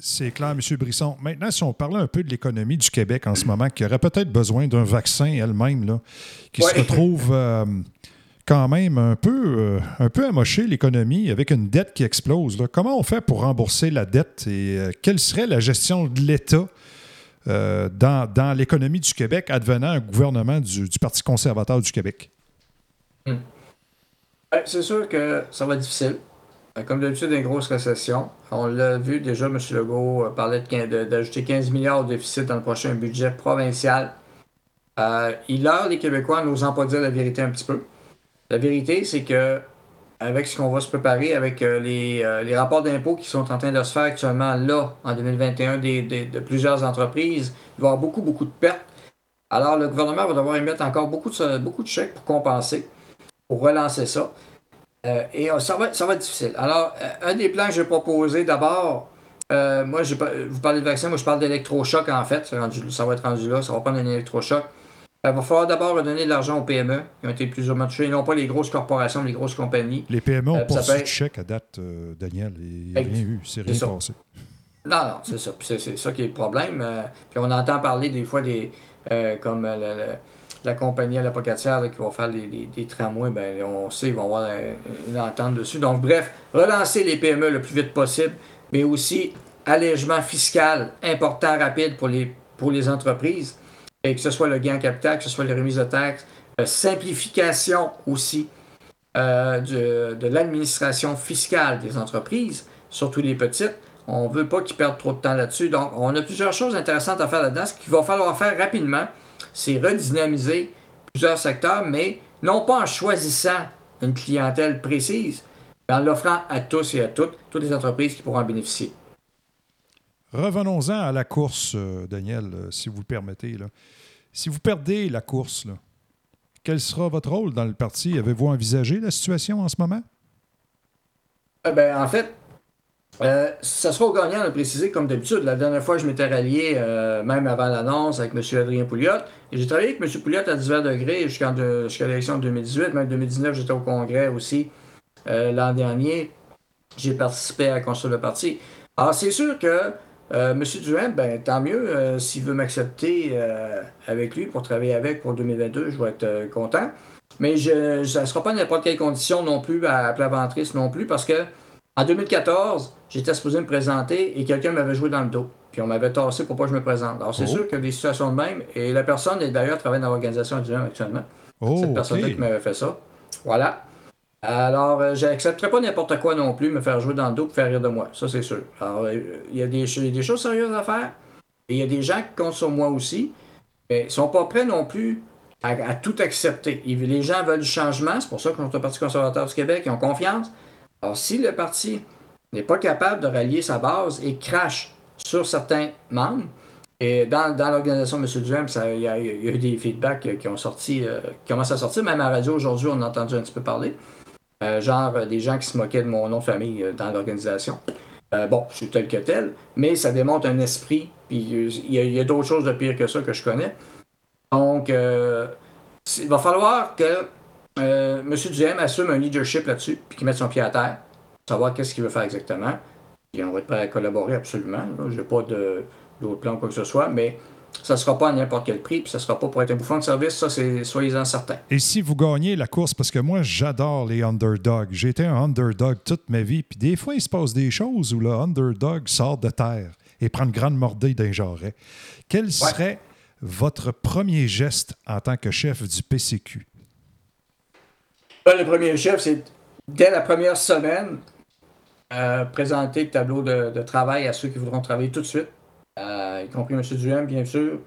C'est clair, M. Brisson. Maintenant, si on parlait un peu de l'économie du Québec en ce moment, qui aurait peut-être besoin d'un vaccin elle-même, là, qui se retrouve euh, quand même un peu, euh, un peu amoché, l'économie, avec une dette qui explose. là. Comment on fait pour rembourser la dette et euh, quelle serait la gestion de l'État euh, dans, dans l'économie du Québec advenant un gouvernement du, du Parti conservateur du Québec? Ouais, c'est sûr que ça va être difficile. Euh, Comme d'habitude, une grosse récession. On l'a vu déjà, M. Legault euh, parlait d'ajouter 15 milliards de déficit dans le prochain budget provincial. Euh, il a, les Québécois, n'osant pas dire la vérité un petit peu. La vérité, c'est que avec ce qu'on va se préparer, avec les, les rapports d'impôts qui sont en train de se faire actuellement là, en 2021, des- des- de plusieurs entreprises, il va y avoir beaucoup, beaucoup de pertes. Alors, le gouvernement va devoir émettre encore beaucoup de, beaucoup de chèques pour compenser, pour relancer ça. Euh, et euh, ça, va, ça va être difficile. Alors, euh, un des plans que j'ai proposé d'abord, euh, moi, pas- vous parlez de vaccin, moi je parle d'électrochoc en fait. Rendu- ça va être rendu là, ça va prendre un électrochoc. Il va falloir d'abord redonner de l'argent aux PME qui ont été plus ou moins touchés, non pas les grosses corporations, les grosses compagnies. Les PME ont Euh, pas ça reçu peut de être- chèque à date, euh, Daniel, et il n'y a rien eu. C'est rien ça. passé. Non, non, c'est ça. C'est, ça qui est le problème. Puis on entend parler des fois des comme la- la compagnie à l'apocatière là, qui va faire les, les- des tramways, ben on sait qu'ils vont avoir une entente dessus. Donc bref, relancer les PME le plus vite possible, mais aussi allègement fiscal important, rapide pour les, pour les entreprises, et que ce soit le gain en capital, que ce soit les remises de taxes, euh, simplification aussi euh, de, de l'administration fiscale des entreprises, surtout les petites. On ne veut pas qu'ils perdent trop de temps là-dessus. Donc, on a plusieurs choses intéressantes à faire là-dedans. Ce qu'il va falloir faire rapidement, c'est redynamiser plusieurs secteurs, mais non pas en choisissant une clientèle précise, mais en l'offrant à tous et à toutes, toutes les entreprises qui pourront en bénéficier. Revenons-en à la course, euh, Daniel, euh, si vous le permettez. là. Si vous perdez la course, là, quel sera votre rôle dans le parti? Avez-vous envisagé la situation en ce moment? Ben, en fait, euh, ça sera au gagnant de préciser, comme d'habitude. La dernière fois, je m'étais rallié, euh, même avant l'annonce, avec M. Adrien Pouliot. Et j'ai travaillé avec M. Pouliot à divers degrés jusqu'à l'élection de 2018. Même 2019, j'étais au Congrès aussi. Euh, L'an dernier, j'ai participé à construire le parti. Alors, c'est sûr que M. Duhaime, ben, tant mieux. S'il veut m'accepter avec lui pour travailler avec pour 2022, je vais être content. Mais je, ça ne sera pas n'importe quelle condition non plus à plat ventriste non plus parce que en 2014, j'étais supposé me présenter et quelqu'un m'avait joué dans le dos. Puis on m'avait tassé pour pas que je me présente. Alors c'est Oh. sûr qu'il y a des situations de même. Et la personne est d'ailleurs travaille dans l'organisation du actuellement. Oh, Cette personne-là qui m'avait fait ça. Voilà. Alors, euh, j'accepterai pas n'importe quoi non plus, me faire jouer dans le dos pour faire rire de moi. Ça, c'est sûr. Alors, euh, il y, a des, choses sérieuses à faire. Et il y a des gens qui comptent sur moi aussi. Mais ils sont pas prêts non plus à, à tout accepter. Ils- les gens veulent du changement. C'est pour ça est au Parti conservateur du Québec. Ils ont confiance. Alors, si le parti n'est pas capable de rallier sa base et crache sur certains membres, et dans, dans l'organisation M. Duhem, il y, a eu des feedbacks qui ont sorti, euh, qui commencent à sortir. Même à la radio aujourd'hui, on a entendu un petit peu parler. Euh, genre euh, des gens qui se moquaient de mon nom de famille dans l'organisation. Bon, je suis tel que tel, mais ça démontre un esprit. Puis il y a, d'autres choses de pire que ça que je connais. Donc, il va falloir que euh, M. Duhem assume un leadership là-dessus, puis qu'il mette son pied à terre, savoir qu'est-ce qu'il veut faire exactement. Puis on va être prêt à collaborer absolument. Je n'ai pas d'autre plan ou quoi que ce soit, mais ça ne sera pas à n'importe quel prix, puis ça ne sera pas pour être un bouffon de service, ça, c'est soyez-en certains. Et si vous gagnez la course, parce que moi, j'adore les underdogs. J'ai été un underdog toute ma vie. Puis des fois, il se passe des choses où le underdog sort de terre et prend une grande mordée d'un jarret. Quel serait votre premier geste en tant que chef du PCQ? Le premier chef, c'est dès la première semaine, euh, présenter le tableau de, travail à ceux qui voudront travailler tout de suite, euh, y compris M. Duhem, bien sûr.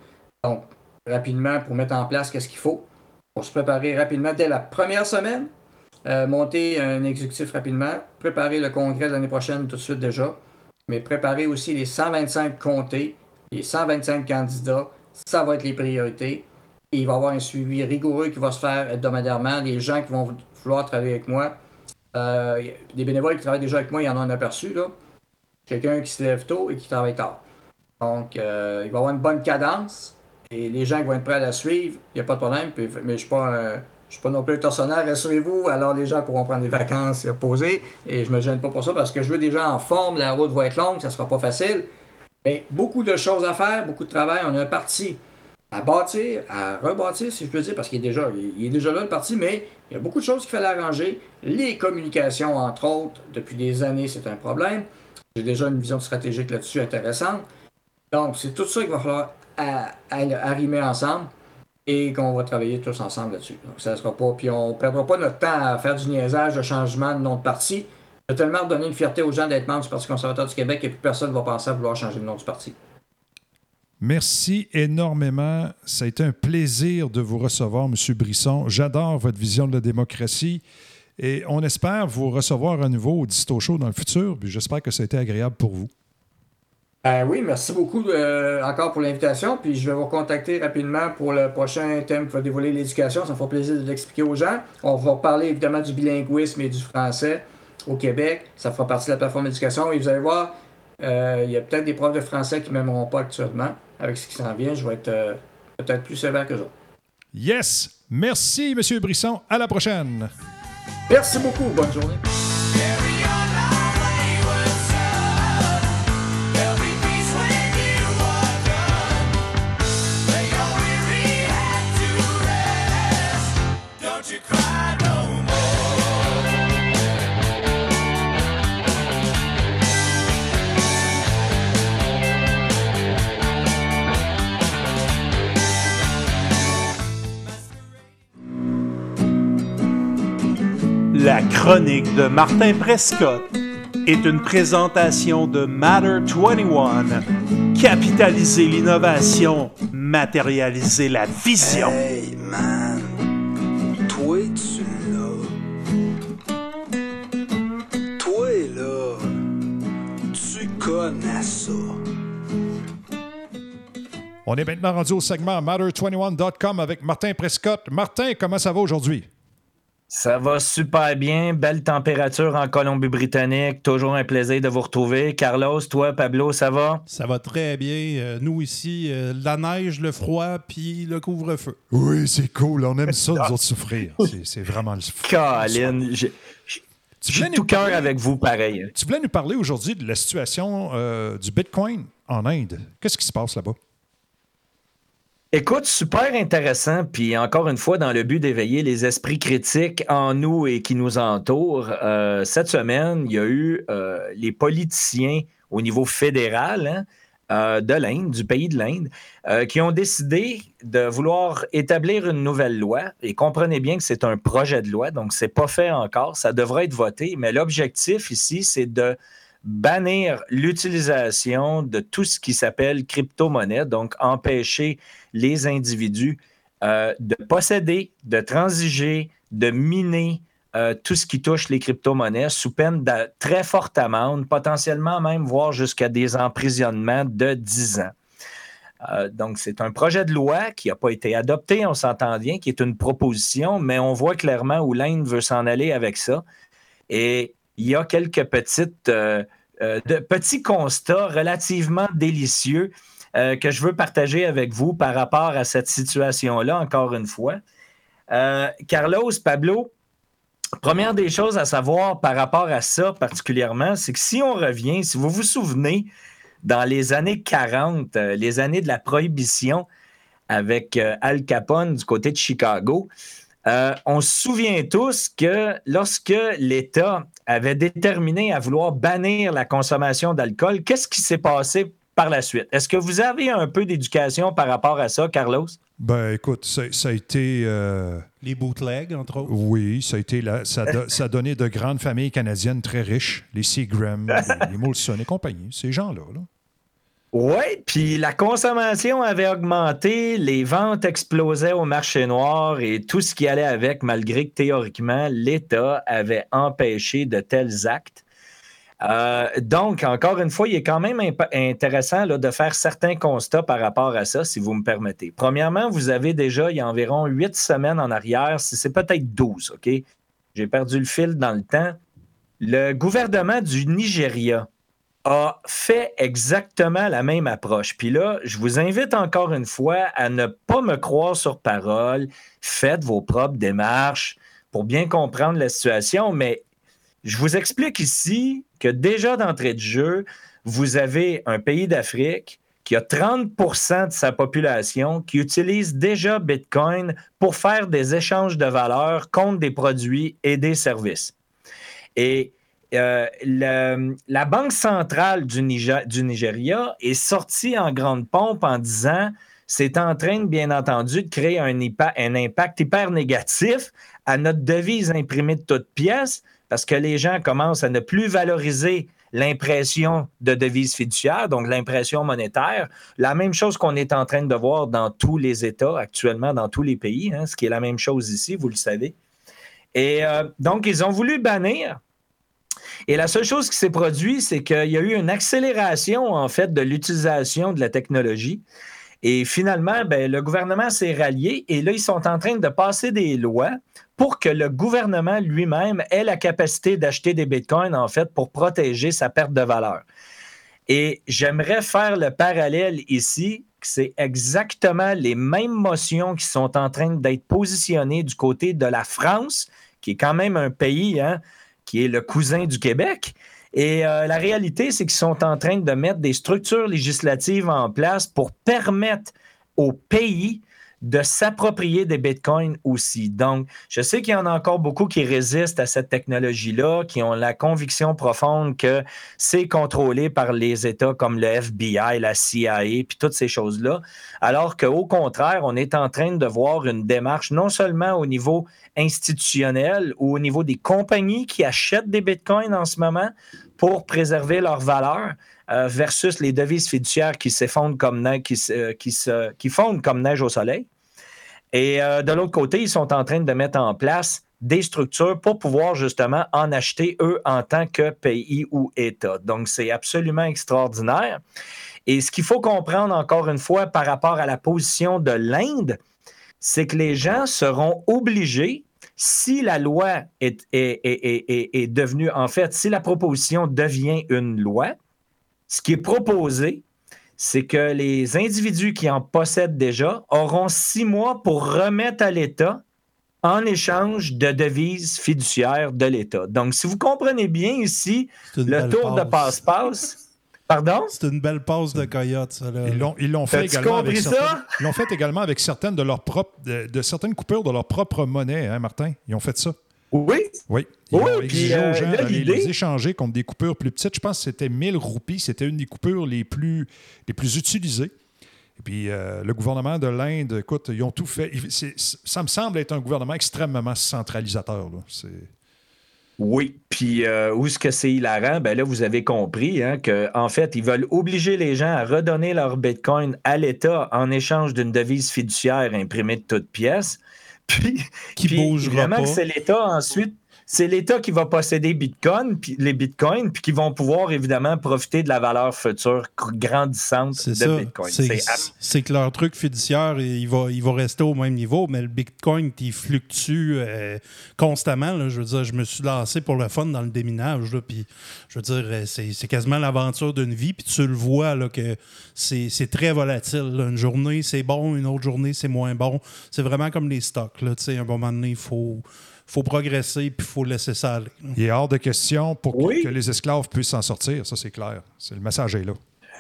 Donc, rapidement, pour mettre en place qu'est-ce qu'il faut, pour se préparer rapidement dès la première semaine, euh, monter un exécutif rapidement, préparer le congrès l'année prochaine tout de suite déjà, mais préparer aussi les 125 comtés, les 125 candidats, ça va être les priorités. Il va y avoir un suivi rigoureux qui va se faire hebdomadairement. Les gens qui vont vouloir travailler avec moi, euh, des bénévoles qui travaillent déjà avec moi, il y en a un aperçu. Là. Quelqu'un qui se lève tôt et qui travaille tard. Donc, euh, il va y avoir une bonne cadence. Et les gens qui vont être prêts à la suivre, il n'y a pas de problème. Mais je ne suis, pas non plus un tortionnaire, rassurez-vous. Alors, les gens pourront prendre des vacances et reposer. Et je me gêne pas pour ça parce que je veux des gens en forme. La route va être longue, ça ne sera pas facile. Mais beaucoup de choses à faire, beaucoup de travail. On a parti à bâtir, à rebâtir, si je peux dire, parce qu'il est déjà, est déjà là le parti, mais il y a beaucoup de choses qu'il fallait arranger. Les communications, entre autres, depuis des années, c'est un problème. J'ai déjà une vision stratégique là-dessus intéressante. Donc, c'est tout ça qu'il va falloir à- arrimer ensemble et qu'on va travailler tous ensemble là-dessus. Donc, ça sera pas. Puis on ne perdra pas notre temps à faire du niaisage, de changement de nom de parti. Je vais tellement redonner une fierté aux gens d'être membres du Parti conservateur du Québec et plus personne ne va penser à vouloir changer le nom du parti. Merci énormément. Ça a été un plaisir de vous recevoir, M. Brisson. J'adore votre vision de la démocratie. Et on espère vous recevoir à nouveau au Disto Show dans le futur. J'espère que ça a été agréable pour vous. Ben oui, merci beaucoup euh, encore pour l'invitation. Puis je vais vous contacter rapidement pour le prochain thème qui va dévoiler l'éducation. Ça me fera plaisir de l'expliquer aux gens. On va parler évidemment du bilinguisme et du français au Québec. Ça fera partie de la plateforme d'éducation. Et vous allez voir, il y a peut-être des profs de français qui ne m'aimeront pas actuellement. Avec ce qui s'en vient, je vais être euh, peut-être plus sévère que ça. Yes! Merci, M. Brisson. À la prochaine. Merci beaucoup. Bonne journée. La chronique de Martin Prescott est une présentation de Matter 21. Capitaliser l'innovation, matérialiser la vision. Hey man, toi tu l'as. Toi là, tu connais ça. On est maintenant rendu au segment Matter21.com avec Martin Prescott. Martin, comment ça va aujourd'hui? Ça va super bien. Belle température en Colombie-Britannique. Toujours un plaisir de vous retrouver. Carlos, toi, Pablo, ça va? Ça va très bien. Euh, nous ici, euh, la neige, le froid, puis le couvre-feu. Oui, c'est cool. On aime ça, nous autres, souffrir. C'est- vraiment le fun. Colin, nous tout cœur parler, avec vous pareil. tu voulais nous parler aujourd'hui de la situation euh, du Bitcoin en Inde. Qu'est-ce qui se passe là-bas? Écoute, super intéressant. Puis encore une fois, dans le but d'éveiller les esprits critiques en nous et qui nous entourent, euh, cette semaine, il y a eu euh, les politiciens au niveau fédéral hein, euh, de l'Inde, du pays de l'Inde, qui ont décidé de vouloir établir une nouvelle loi. Et comprenez bien que c'est un projet de loi, donc c'est pas fait encore, ça devrait être voté, mais l'objectif ici, c'est de bannir l'utilisation de tout ce qui s'appelle crypto-monnaie, donc empêcher les individus euh, de posséder, de transiger, de miner euh, tout ce qui touche les crypto-monnaies sous peine de très forte amende, potentiellement même voire jusqu'à des emprisonnements de 10 ans. Euh, donc, c'est un projet de loi qui n'a pas été adopté, on s'entend bien, qui est une proposition, mais on voit clairement où l'Inde veut s'en aller avec ça. Et il y a quelques petites, euh, euh, petits constats relativement délicieux euh, que je veux partager avec vous par rapport à cette situation-là, encore une fois. Carlos, Pablo, première des choses à savoir par rapport à ça particulièrement, c'est que si on revient, si vous vous souvenez, dans les années 40, euh, les années de la prohibition avec Al Capone du côté de Chicago, on se souvient tous que lorsque l'État avait déterminé à vouloir bannir la consommation d'alcool, qu'est-ce qui s'est passé par la suite? Est-ce que vous avez un peu d'éducation par rapport à ça, Carlos? Ben, écoute, ça, ça a été. euh, Les bootlegs, entre autres. oui, ça a, été la- ça, do- ça a donné de grandes familles canadiennes très riches, les Seagram, les, les Molson et compagnie, ces gens-là. là. Oui, puis la consommation avait augmenté, les ventes explosaient au marché noir et tout ce qui allait avec, malgré que théoriquement, l'État avait empêché de tels actes. Euh, donc, encore une fois, il est quand même intéressant de faire certains constats par rapport à ça, si vous me permettez. Premièrement, vous avez déjà, il y a environ huit semaines en arrière, c'est peut-être 12, OK? J'ai perdu le fil dans le temps. Le gouvernement du Nigeria a fait exactement la même approche. Puis là, je vous invite encore une fois à ne pas me croire sur parole. Faites vos propres démarches pour bien comprendre la situation, mais je vous explique ici que déjà d'entrée de jeu, vous avez un pays d'Afrique qui a 30% de sa population qui utilise déjà Bitcoin pour faire des échanges de valeurs contre des produits et des services. Et euh, la Banque centrale du, Niger- du Nigeria est sortie en grande pompe en disant c'est en train, bien entendu, de créer un impact hyper négatif à notre devise imprimée de toutes pièces parce que les gens commencent à ne plus valoriser l'impression de devise fiduciaire, donc l'impression monétaire. La même chose qu'on est en train de voir dans tous les États actuellement, dans tous les pays, hein, ce qui est la même chose ici, vous le savez. Et euh, donc, ils ont voulu bannir et la seule chose qui s'est produite, c'est qu'il y a eu une accélération, en fait, de l'utilisation de la technologie. Et finalement, ben, le gouvernement s'est rallié et là, ils sont en train de passer des lois pour que le gouvernement lui-même ait la capacité d'acheter des bitcoins, en fait, pour protéger sa perte de valeur. Et j'aimerais faire le parallèle ici, que c'est exactement les mêmes motions qui sont en train d'être positionnées du côté de la France, qui est quand même un pays, hein, qui est le cousin du Québec. Et euh, la réalité, c'est qu'ils sont en train de mettre des structures législatives en place pour permettre au pays de s'approprier des bitcoins aussi. Donc, je sais qu'il y en a encore beaucoup qui résistent à cette technologie-là, qui ont la conviction profonde que c'est contrôlé par les États comme le FBI, la CIA, puis toutes ces choses-là, alors qu'au contraire, on est en train de voir une démarche non seulement au niveau institutionnel ou au niveau des compagnies qui achètent des bitcoins en ce moment pour préserver leur valeur, euh, versus les devises fiduciaires qui s'effondrent comme neige, qui fondent comme neige au soleil. Et euh, de l'autre côté, ils sont en train de mettre en place des structures pour pouvoir justement en acheter, eux, en tant que pays ou État. Donc, c'est absolument extraordinaire. Et ce qu'il faut comprendre encore une fois par rapport à la position de l'Inde, c'est que les gens seront obligés, si la loi est, est- est- est- est- est devenue, en fait, si la proposition devient une loi, ce qui est proposé, c'est que les individus qui en possèdent déjà auront six mois pour remettre à l'État en échange de devises fiduciaires de l'État. Donc, si vous comprenez bien ici, le tour de passe. passe-passe. Pardon? C'est une belle passe de coyote, ça. Là. Ils l'ont, ils l'ont fait également avec ça? certaines, ils l'ont fait également avec certaines de leurs propres de, de certaines coupures de leur propre monnaie, hein, Martin? Ils ont fait ça. Oui. Oui. Ils Oui, ont puis, exigé euh, aux gens là, d'aller l'idée- les échanger contre des coupures plus petites. Je pense que c'était 1000 roupies. C'était une des coupures les plus, les plus utilisées. Et puis, euh, le gouvernement de l'Inde, écoute, ils ont tout fait. Ça me semble être un gouvernement extrêmement centralisateur. là. C'est- Oui, puis euh, où est-ce que c'est hilarant? Ben là, vous avez compris hein, qu'en fait, ils veulent obliger les gens à redonner leur Bitcoin à l'État en échange d'une devise fiduciaire imprimée de toutes pièces. Puis, Qui puis, bougera pas. que c'est l'État ensuite. C'est l'État qui va posséder Bitcoin, puis les Bitcoins, puis qui vont pouvoir évidemment profiter de la valeur future grandissante de ça. Bitcoin. C'est que leur truc fiduciaire, il va, il va rester au même niveau, mais le Bitcoin, il fluctue euh, constamment. là. Je veux dire, je me suis lancé pour le fun dans le déminage. là, Puis, je veux dire, euh, c'est c'est quasiment l'aventure d'une vie. Puis tu le vois là, que c'est c'est très volatile. là. Une journée, c'est bon. Une autre journée, c'est moins bon. C'est vraiment comme les stocks. Là. Tu sais, À un moment donné, il faut, faut progresser puis il faut laisser ça aller. là. Il est hors de question pour Oui. que les esclaves puissent s'en sortir. Ça, c'est clair. C'est le message est là.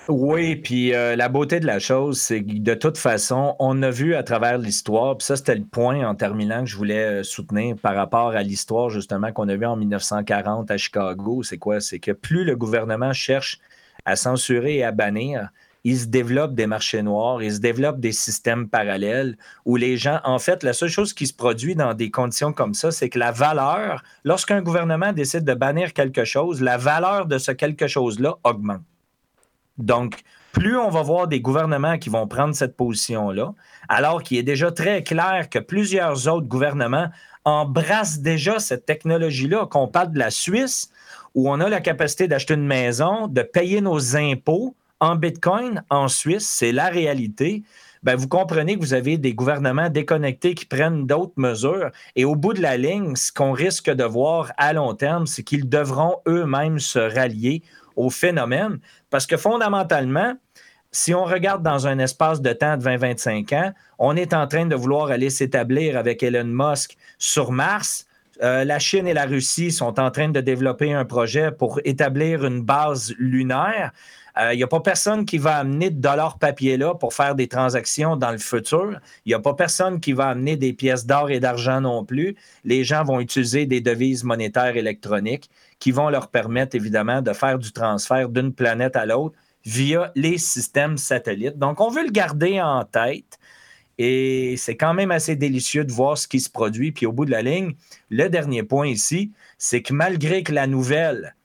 Oui, puis euh, la beauté de la chose, c'est que de toute façon, on a vu à travers l'histoire, puis ça c'était le point en terminant que je voulais euh, soutenir par rapport à l'histoire justement qu'on a vu en 1940 à Chicago, c'est quoi? C'est que plus le gouvernement cherche à censurer et à bannir, il se développe des marchés noirs, il se développe des systèmes parallèles où les gens, en fait, la seule chose qui se produit dans des conditions comme ça, c'est que la valeur, lorsqu'un gouvernement décide de bannir quelque chose, la valeur de ce quelque chose-là augmente. Donc, plus on va voir des gouvernements qui vont prendre cette position-là, alors qu'il est déjà très clair que plusieurs autres gouvernements embrassent déjà cette technologie-là, qu'on parle de la Suisse, où on a la capacité d'acheter une maison, de payer nos impôts en Bitcoin en Suisse, c'est la réalité. Ben, vous comprenez que vous avez des gouvernements déconnectés qui prennent d'autres mesures. Et au bout de la ligne, ce qu'on risque de voir à long terme, c'est qu'ils devront eux-mêmes se rallier au phénomène. Parce que fondamentalement, si on regarde dans un espace de temps de 20-25 ans, on est en train de vouloir aller s'établir avec Elon Musk sur Mars. Euh, la Chine et la Russie sont en train de développer un projet pour établir une base lunaire. Il n'y a pas personne qui va amener de dollars papier là pour faire des transactions dans le futur. Il n'y a pas personne qui va amener des pièces d'or et d'argent non plus. Les gens vont utiliser des devises monétaires électroniques qui vont leur permettre évidemment de faire du transfert d'une planète à l'autre via les systèmes satellites. Donc, on veut le garder en tête. Et c'est quand même assez délicieux de voir ce qui se produit. Puis au bout de la ligne, le dernier point ici, c'est que malgré que la nouvelle,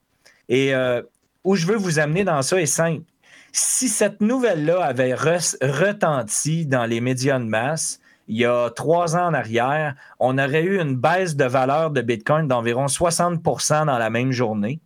euh, où je veux vous amener dans ça est simple, si cette nouvelle-là avait re- retenti dans les médias de masse, il y a trois ans en arrière, on aurait eu une baisse de valeur de Bitcoin d'environ 60% dans la même journée.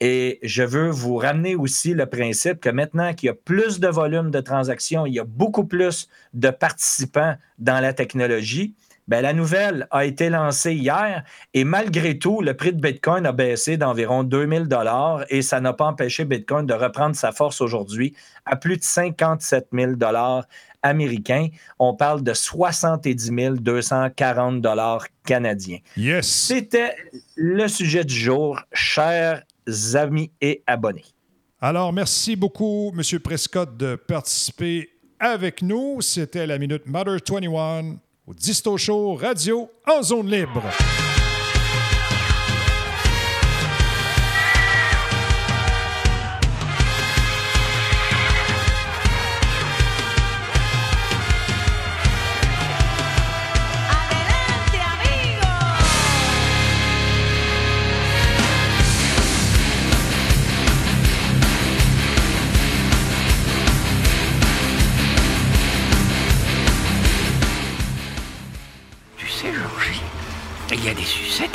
Et je veux vous ramener aussi le principe que maintenant qu'il y a plus de volume de transactions, il y a beaucoup plus de participants dans la technologie, ben, la nouvelle a été lancée hier et malgré tout, le prix de Bitcoin a baissé d'environ 2000 dollars et ça n'a pas empêché Bitcoin de reprendre sa force aujourd'hui à plus de 57 000 dollars américains. On parle de 70 240 dollars canadiens. Yes! C'était le sujet du jour, chers amis et abonnés. Alors, merci beaucoup, M. Prescott, de participer avec nous. C'était la Minute Mother 21 au Disto Show Radio en zone libre.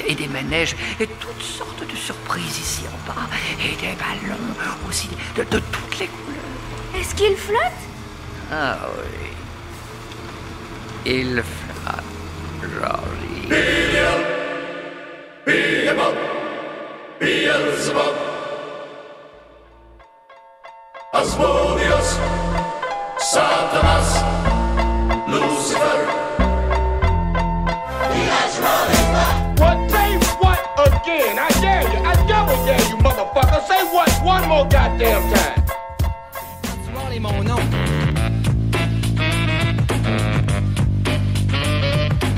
Et des manèges et toutes sortes de surprises ici en bas. Et des ballons aussi de, de toutes les couleurs. Est-ce qu'il flotte? Ah oui. Il flotte. Asmodeus, what one more goddamn time. Mon nom.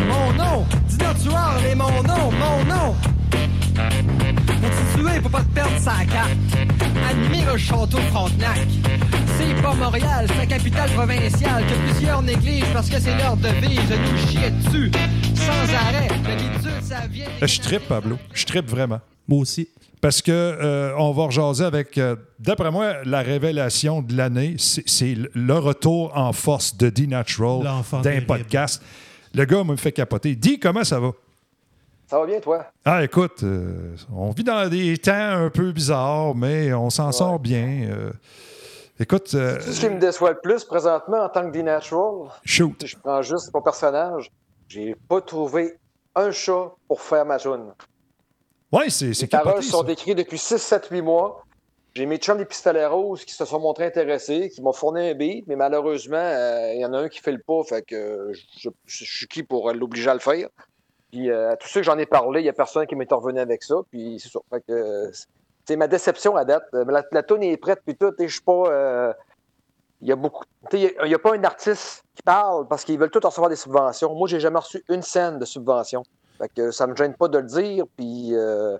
Mon nom. Dis-leur tu mon nom, mon nom. Faut tuer pour pas te perdre sa carte. Admire le château Frontenac. C'est pas Montréal, sa capitale provinciale que plusieurs négligent parce que c'est leur devise. Nous chier dessus sans arrêt. L'habitude, ça vient. Je trippe, Pablo. Je trippe vraiment. Moi aussi. Parce que euh, on va rejaser avec, euh, d'après moi, la révélation de l'année, c'est le retour en force de D Natural L'enfant d'un podcast. Le gars me fait capoter. Dis comment ça va? Ça va bien, toi? Ah, écoute, euh, on vit dans des temps un peu bizarres, mais on s'en sort bien. euh. écoute, euh, Ce qui me déçoit le plus présentement en tant que D-Natural, shoot. si je prends juste mon personnage, j'ai pas trouvé un chat pour faire ma tune. Ouais, c'est Les paroles sont ça. écrites depuis 6, 7, 8 mois. J'ai mes chums des pistolets roses qui se sont montrés intéressés, qui m'ont fourni un beat, mais malheureusement, euh, il y en a un qui fait le pas, fait que euh, je, je- je suis qui pour l'obliger à le faire. Puis euh, à tous ceux que j'en ai parlé, il n'y a personne qui m'est revenu avec ça, puis c'est ça. Fait que euh, c'est ma déception à date. Euh, La, la est prête, puis tout, et je suis pas. euh, il y a beaucoup. Il n'y a, pas un artiste qui parle parce qu'ils veulent tous recevoir des subventions. Moi, j'ai jamais reçu une scène de subvention. Fait que ça me gêne pas de le dire, puis. euh,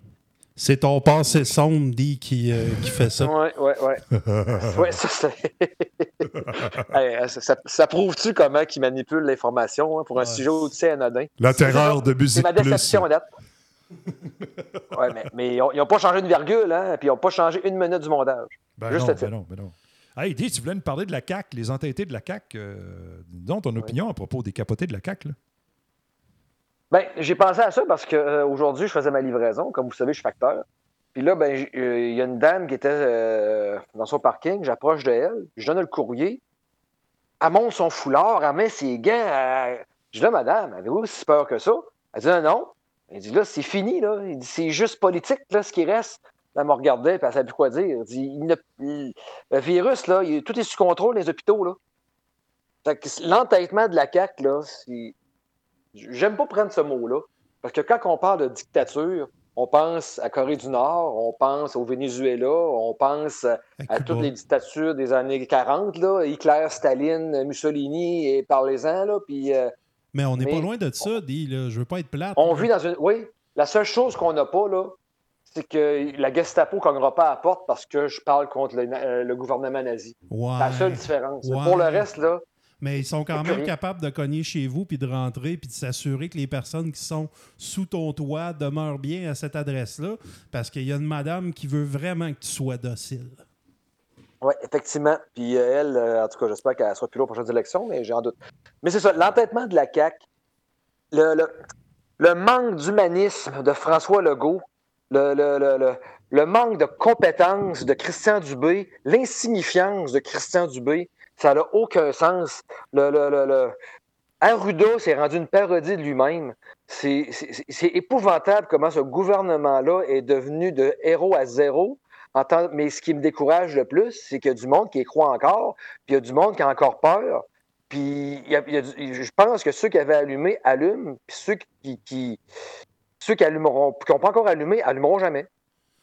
C'est ton passé sombre, dit, qui, euh, qui fait ça. Ouais, ouais, ouais. ouais, ça, c'est. Hey, ça, ça- ça prouve-tu comment ils manipulent l'information hein, pour un sujet aussi anodin? La terreur de C'est Musique ma Plus. déception à date. ouais, mais, mais ils n'ont pas changé une virgule, hein, puis ils n'ont pas changé une minute du montage. Ben Juste non, ben non, ben non. Hey, dis, tu voulais nous parler de la CAQ, les entêtés de la CAQ. Euh, donc, ton opinion à propos des capotés de la CAQ. Là. Ben, j'ai pensé à ça parce qu'aujourd'hui, je faisais ma livraison. Comme vous savez, je suis facteur. Puis là, ben, euh, il y a une dame qui était euh, dans son parking. J'approche de elle. Je donne le courrier. Elle monte son foulard. Elle met ses gants. Je dis là, madame, avez-vous si peur que ça? Elle dit non, non. Elle dit là, c'est fini. Là. Il dit c'est juste politique, là, ce qui reste. Elle me regardait, puis elle savait plus quoi dire. Elle dit il le virus, là, tout est sous contrôle les hôpitaux. Là. Fait que l'entêtement de la CAQ, là, c'est. J'aime pas prendre ce mot-là. Parce que quand on parle de dictature, on pense à Corée du Nord, on pense au Venezuela, on pense à, à toutes les dictatures des années 40, là, Hitler, Staline, Mussolini, et parlez-en, là, puis euh, Mais on n'est pas loin de ça, dit. Là. Je veux pas être plate. on là. vit dans une... Oui, la seule chose qu'on n'a pas, là, c'est que la Gestapo ne cognera pas à la porte parce que je parle contre le, euh, le gouvernement nazi. Ouais. La seule différence. Ouais. Pour le reste, là, Mais ils sont quand même capables de cogner chez vous, puis de rentrer, puis de s'assurer que les personnes qui sont sous ton toit demeurent bien à cette adresse-là, parce qu'il y a une madame qui veut vraiment que tu sois docile. Oui, effectivement. Puis euh, elle, euh, en tout cas, j'espère qu'elle sera plus là aux prochaines élections, mais j'en doute. Mais c'est ça, l'entêtement de la CAQ, le, le, le manque d'humanisme de François Legault, le, le, le, le, le manque de compétences de Christian Dubé, l'insignifiance de Christian Dubé, ça n'a aucun sens. Le, le, le, Arruda s'est rendu une parodie de lui-même. C'est épouvantable comment ce gouvernement-là est devenu de héros à zéro. Mais ce qui me décourage le plus, c'est qu'il y a du monde qui y croit encore, puis il y a du monde qui a encore peur. Puis je pense que ceux qui avaient allumé allument, puis ceux qui, ceux qui allumeront, qui n'ont pas encore allumé, allumeront jamais.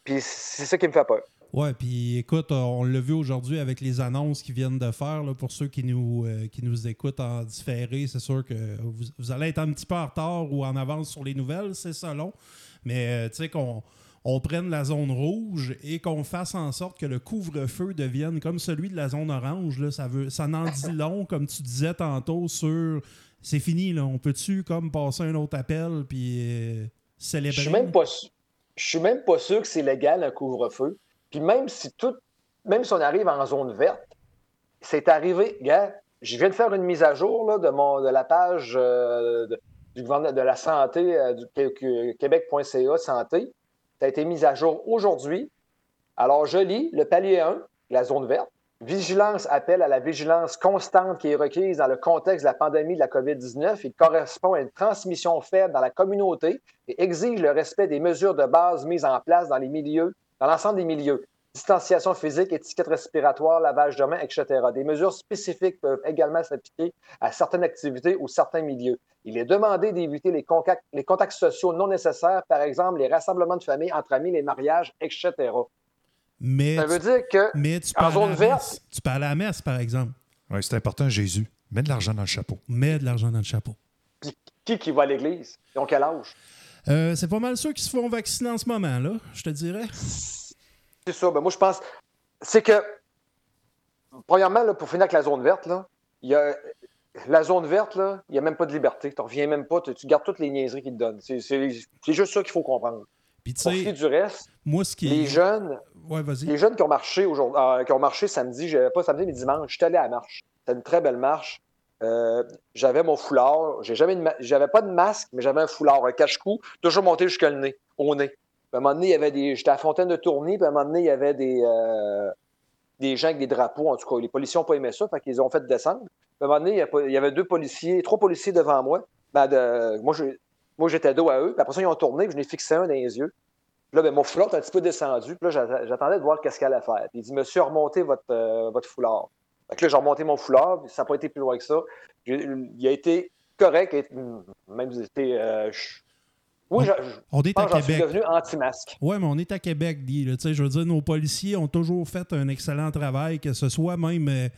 Puis c'est ça qui me fait peur. Ouais, puis écoute, euh, on l'a vu aujourd'hui avec les annonces qu'ils viennent de faire. là, pour ceux qui nous, euh, écoutent en différé, c'est sûr que vous, allez être un petit peu en retard ou en avance sur les nouvelles, c'est ça long. Mais euh, tu sais qu'on on prenne la zone rouge et qu'on fasse en sorte que le couvre-feu devienne comme celui de la zone orange. Là, ça, veut, ça n'en dit long, comme tu disais tantôt, sur c'est fini, là. On peut-tu comme passer un autre appel puis célébrer? Je suis même pas je suis même pas sûr que c'est légal un couvre-feu. Puis même si tout, même si on arrive en zone verte, c'est arrivé, je viens de faire une mise à jour là, de, mon, de la page euh, de, du gouvernement de la santé euh, du Qué- Qué- québec.ca santé. Ça a été mise à jour aujourd'hui. Alors, je lis le palier 1, la zone verte. Vigilance appelle à la vigilance constante qui est requise dans le contexte de la pandémie de la COVID-19. Il correspond à une transmission faible dans la communauté et exige le respect des mesures de base mises en place dans les milieux, dans l'ensemble des milieux. Distanciation physique, étiquette respiratoire, lavage de mains, etc. Des mesures spécifiques peuvent également s'appliquer à certaines activités ou certains milieux. Il est demandé d'éviter les contacts, les contacts sociaux non nécessaires, par exemple les rassemblements de famille entre amis, les mariages, etc. Mais Ça tu- veut dire que mais tu peux en aller à zone la verte, messe. Tu peux aller à la messe, par exemple. Oui, c'est important, Jésus. Mets de l'argent dans le chapeau. Mets de l'argent dans le chapeau. qui qui va à l'église? Ils ont quel âge? Euh, c'est pas mal ceux qui se font vacciner en ce moment, là, je te dirais. C'est ça. Ben, moi, je pense. C'est que, premièrement, là, pour finir avec la zone verte, là, il y a. La zone verte, là, il n'y a même pas de liberté. Tu reviens même pas. Tu, gardes toutes les niaiseries qu'ils te donnent. C'est c'est- c'est juste ça qu'il faut comprendre. Puis tu Pour ce qui sais, est du reste, moi, ce qui les jeunes, Ouais, les jeunes qui ont marché aujourd'hui, euh, qui ont marché samedi, je- pas samedi, mais dimanche, j'étais allé à la marche. C'était une très belle marche. Euh, j'avais mon foulard. J'avais pas de masque, mais j'avais un foulard, un cache-cou, toujours monté jusqu'à le nez, au nez. Puis à un moment donné, il y avait des, j'étais à la fontaine de Tournai, puis à un moment donné, il y avait des, euh, des gens avec des drapeaux. En tout cas, les policiers n'ont pas aimé ça, fait qu'ils ont fait descendre. Puis à un moment donné, il y avait deux policiers, trois policiers devant moi. Ben, de- moi, j'étais dos à eux. Puis après ça, ils ont tourné, puis je l'ai fixé un dans les yeux. Puis là, ben, mon foulard est un petit peu descendu. Puis là, j'att- j'attendais de voir qu'est-ce qu'elle allait faire. Puis il dit, monsieur, remontez votre, euh, votre foulard. Fait que là, j'ai remonté mon foulard, ça n'a pas été plus loin que ça. Il a été correct, et- même été. euh, oui, je, je On est pense à que j'en suis Québec. devenu anti-masque. Ouais, mais on est à Québec, dit. là. Tu sais, Je veux dire, nos policiers ont toujours fait un excellent travail, que ce soit même. euh,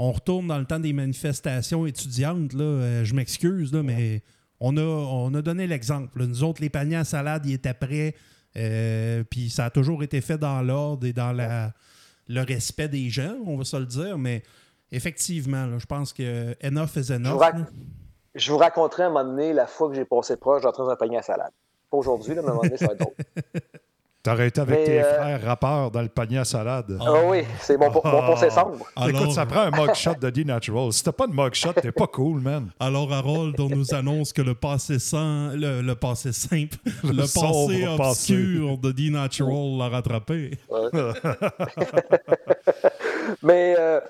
on retourne dans le temps des manifestations étudiantes, là. euh, je m'excuse, là, mais on a, on a donné l'exemple. Nous autres, les paniers à salade, ils étaient prêts. euh, Puis ça a toujours été fait dans l'ordre et dans la, le respect des gens, on va se le dire. Mais effectivement, là, je pense que enough is Je vous, enough. rac- là. je vous raconterai à un moment donné la fois que j'ai passé proche d'entrer dans un panier à salade. Pas aujourd'hui, mais à un moment donné, ça va être drôle. T'aurais été avec Mais, tes euh, frères rappeurs dans le panier à salade. Ah oui, c'est mon, mon pensée sombre. Écoute, ça prend un mugshot de D-Natural. Si t'as pas de mugshot, t'es pas cool, man. Alors, Harold, on nous annonce que le passé sans, le, le passé simple, le, Le passé obscur de D-Natural l'a rattrapé. Mais, euh,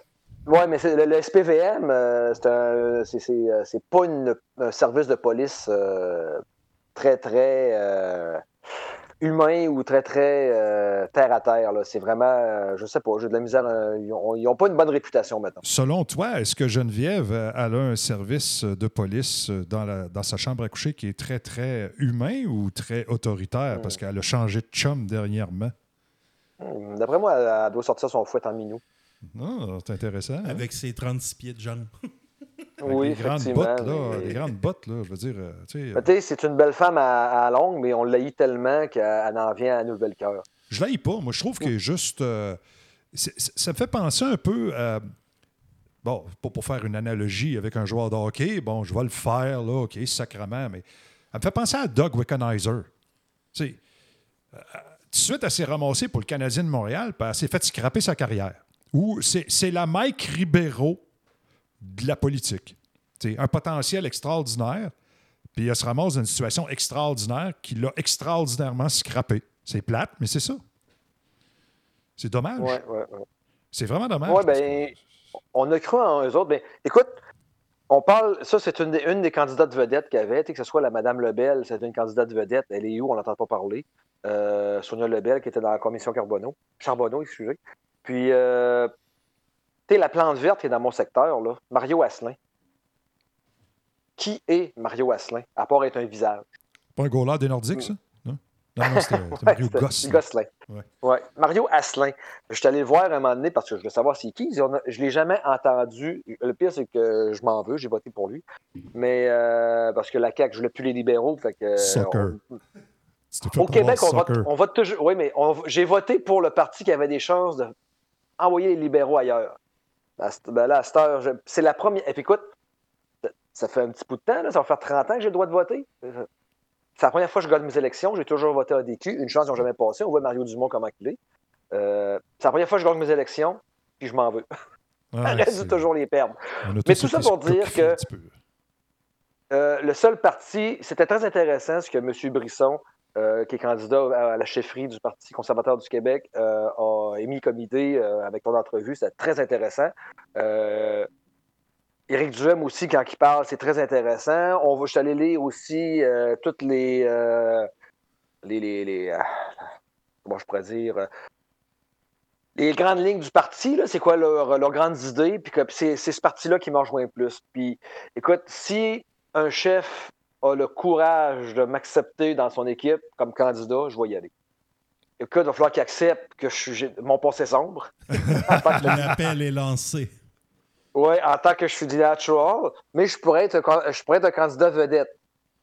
ouais, mais c'est- le, le SPVM, euh, c'est un- c'est- c'est euh, c'est pas une- un service de police euh, très, très euh, humain ou très, très euh, terre à terre. là. C'est vraiment, euh, je sais pas, j'ai de la misère. euh, ils, ont, ils ont pas une bonne réputation maintenant. Selon toi, est-ce que Geneviève euh, elle a un service de police dans, la- dans sa chambre à coucher qui est très, très humain ou très autoritaire parce qu'elle a changé de chum dernièrement? Hum, D'après moi, elle, elle doit sortir son fouet en minou. Ah, c'est intéressant. hein? Avec ses 36 pieds de jambes. Avec Oui, des grandes effectivement, bottes, là. mais- Des grandes bottes, là. Je veux dire, euh, tu sais, c'est une belle femme à, à longue, mais on l'haït tellement qu'elle elle en vient à nouvel cœur. Je l'aille pas. Moi, je trouve que juste. euh, ça me fait penser un peu à. Bon, pas pour faire une analogie avec un joueur de hockey, bon, je vais le faire, là, OK, sacrement, mais elle me fait penser à Doug Wickenheiser. Tu sais, euh, tout de suite, elle s'est ramassée pour le Canadien de Montréal, puis elle s'est fait scraper sa carrière. Ou c'est c'est la Mike Ribeiro de la politique. Sais, un potentiel extraordinaire, puis elle se ramasse dans une situation extraordinaire qui l'a extraordinairement scrappé. C'est plate, mais c'est ça. C'est dommage. Ouais, ouais, ouais. C'est vraiment dommage. Oui, ben, on a cru en eux autres. Ben, écoute, on parle, ça, c'est une, des- une des candidates vedettes qu'il y avait, que ce soit la Madame Lebel, c'est une candidate vedette. Elle est où? On n'entend pas parler. Euh, Sonia Lebel, qui était dans la commission Carbonneau. Charbonneau, excusez. Puis, euh, tu la plante verte qui est dans mon secteur, là, Mario Asselin. Qui est Mario Asselin, à part être un visage? Pas un goaler des Nordiques, ça? Non, non, non, c'était Ouais, Mario Gosselin. Gosselin. Ouais. Ouais. Mario Asselin. Je suis allé le voir à un moment donné parce que je veux savoir c'est qui. Je ne l'ai jamais entendu. Le pire, c'est que je m'en veux. J'ai voté pour lui. Mais euh, parce que la CAQ, je voulais plus les libéraux. Fait que, Soccer. on- au Québec, on vote, soccer. on vote toujours. Oui, mais j'ai voté pour le parti qui avait des chances d'envoyer les libéraux ailleurs. À cette- ben là, à cette heure, c'est la première. Et puis écoute, ça- fait un petit bout de temps, là, ça va faire 30 ans que j'ai le droit de voter. C'est la première fois que je gagne mes élections. J'ai toujours voté à DQ. Une chance, ils n'ont jamais passé. On voit Mario Dumont comment il est. Euh, c'est la première fois que je gagne mes élections, puis je m'en veux. Dû c'est- toujours les perdre. Mais tout ça pour dire que euh, le seul parti, c'était très intéressant ce que M. Brisson, euh, qui est candidat à la chefferie du Parti conservateur du Québec, euh, a émis comme idée euh, avec ton entrevue. C'était très intéressant. Éric Duhem aussi, quand il parle, c'est très intéressant. On va, je lire aussi toutes les, les, les, comment je pourrais dire, les grandes lignes du parti, c'est quoi leur- leurs grandes idées, puis c'est c'est ce parti-là qui m'en rejoint le plus. Puis, écoute, si un chef a le courage de m'accepter dans son équipe comme candidat, je vais y aller. Écoute, il va falloir qu'il accepte que je suis, mon passé sombre. L'appel est lancé. oui, en tant que je suis natural, mais je pourrais être je pourrais être un candidat vedette.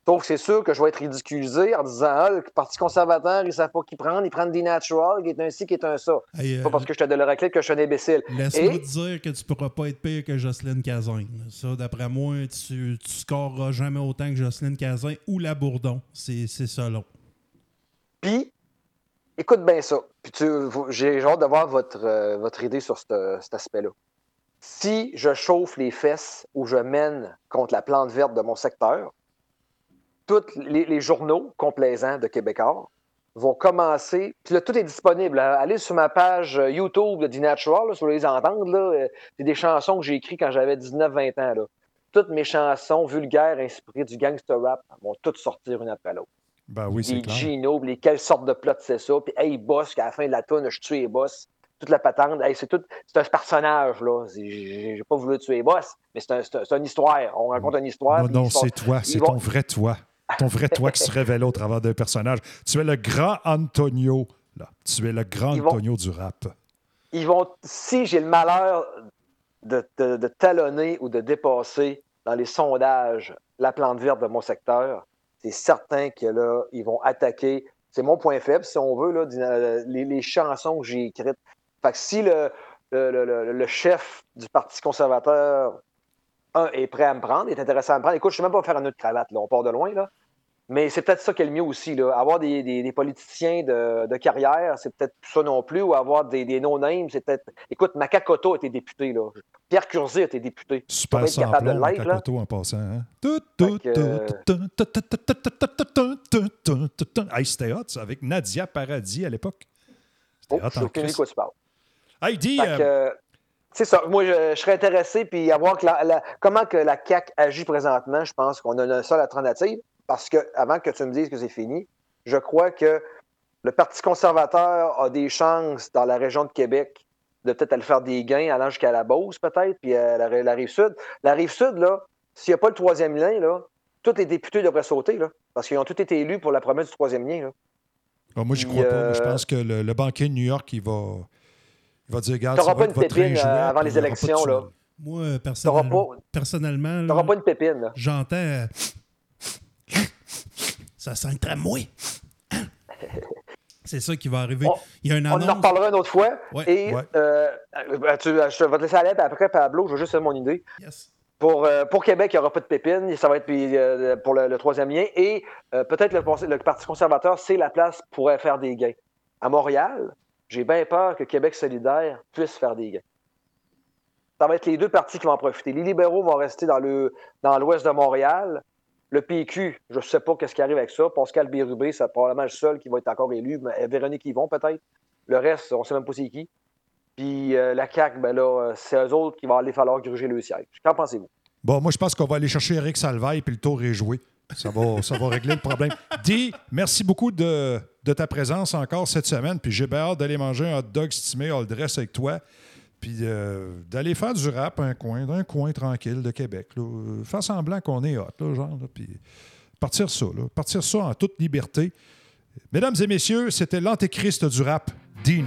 Sauf que c'est sûr que je vais être ridiculisé en disant Ah, le Parti conservateur, ils ne savent pas qui prendre, ils prennent des natural, qui est un ci, qui est un ça. Hey, euh, pas parce que je te donne le reclite que je suis un imbécile. Laisse-moi Et te dire que tu pourras pas être pire que Jocelyne Cazin. Ça, d'après moi, tu, tu scoreras jamais autant que Jocelyne Cazin ou la Bourdon. C'est là. Puis, écoute bien ça. Puis j'ai hâte de voir votre, euh, votre idée sur ce- cet aspect-là. Si je chauffe les fesses ou je mène contre la plante verte de mon secteur, tous les, les journaux complaisants de Québécois vont commencer. Puis là, tout est disponible. hein. Allez sur ma page euh, YouTube de D-Natural, là, si vous voulez les entendre. là, euh, C'est des chansons que j'ai écrites quand j'avais 19-20 ans. Là. Toutes mes chansons vulgaires inspirées du gangster rap vont toutes sortir une après l'autre Ben oui, c'est les. Gino, les quelles sortes de plots c'est ça. Puis, hey, boss, qu'à la fin de la tune, je tue les boss. Toute la patente. Hey, c'est tout. C'est un personnage, là. J'ai pas voulu tuer les boss, mais c'est un- une histoire. On raconte une histoire. Non, non, c'est toi. C'est ton vrai toi. Ton vrai toi qui se révèle au travers d'un personnage. Tu es le grand Antonio. Là. Tu es le grand vont- Antonio du rap. Ils vont. Si j'ai le malheur de, de- de talonner ou de dépasser dans les sondages la plante verte de mon secteur, c'est certain que là, ils vont attaquer. C'est mon point faible, si on veut, là, dina- les, les chansons que j'ai écrites. Fait que si le- le- le chef du Parti conservateur un, est prêt à me prendre, est intéressé à me prendre, écoute, je ne sais même pas faire un nœud de cravate, là, on part de loin, là. Mais c'est peut-être ça qui est le mieux aussi. Là. Avoir des, des- des politiciens de, de carrière, c'est peut-être ça non plus, ou avoir des, des no-names, c'est peut-être. Écoute, Macacoto été député, là. Pierre Curzi été député. Super être capable de samplon, l'être, là. Macacoto en passant. Hein? Fait que, euh, Hey, c'était hot, ça, avec Nadia Paradis à l'époque. Oh, je sais quoi tu parles. Hey, dis, euh, euh, c'est ça. Moi, je, je serais intéressé, puis à voir que la- la- comment que la CAQ agit présentement. Je pense qu'on a une seule alternative, parce que avant que tu me dises que c'est fini, je crois que le Parti conservateur a des chances dans la région de Québec de peut-être aller faire des gains allant jusqu'à la Beauce, peut-être, puis euh, la, la rive sud. La rive sud, là, s'il n'y a pas le troisième lien, là, tous les députés devraient sauter, là, parce qu'ils ont tous été élus pour la promesse du troisième lien. Là. ah, moi, j'y puis, crois pas. Je euh, pense que le, le banquier de New York, il va, il va dire Regarde, T'auras pas une pépine, euh, avant les élections, là. Moi, euh, personnellement, pas, personnellement là, t'auras pas une pépine. j'entends. euh, ça sent très mouais. C'est ça qui va arriver. On- Il y a une On en annonce. reparlera une autre fois. Ouais, et ouais. euh, tu- je vais te laisser aller, puis après, Pablo, je veux juste faire mon idée. Yes. Pour, euh, pour Québec, il n'y aura pas de pépine. Ça va être puis, euh, pour le, le troisième lien. Et euh, peut-être le, le Parti conservateur, c'est la place pour faire des gains. À Montréal, j'ai bien peur que Québec solidaire puisse faire des gains. Ça va être les deux partis qui vont en profiter. Les libéraux vont rester dans le dans l'ouest de Montréal. Le PQ, je ne sais pas qu'est-ce qui arrive avec ça. Pascal Bérubé, c'est probablement le seul qui va être encore élu. Mais euh, Véronique Yvon, peut-être. Le reste, on ne sait même pas c'est qui. Puis euh, la CAQ, ben là, euh, c'est eux autres qui vont aller falloir gruger le siège. Qu'en pensez-vous? Bon, moi, je pense qu'on va aller chercher Eric Salvaille, puis le tour est joué. Ça va, ça va régler le problème. Dis, merci beaucoup de, de ta présence encore cette semaine. Puis j'ai hâte d'aller manger un hot dog stimé all dress avec toi. Puis euh, d'aller faire du rap un coin, d'un coin tranquille de Québec. Là. Faire semblant qu'on est hot, là, genre. puis partir ça, là. Partir ça en toute liberté. Mesdames et messieurs, c'était l'antéchrist du rap, D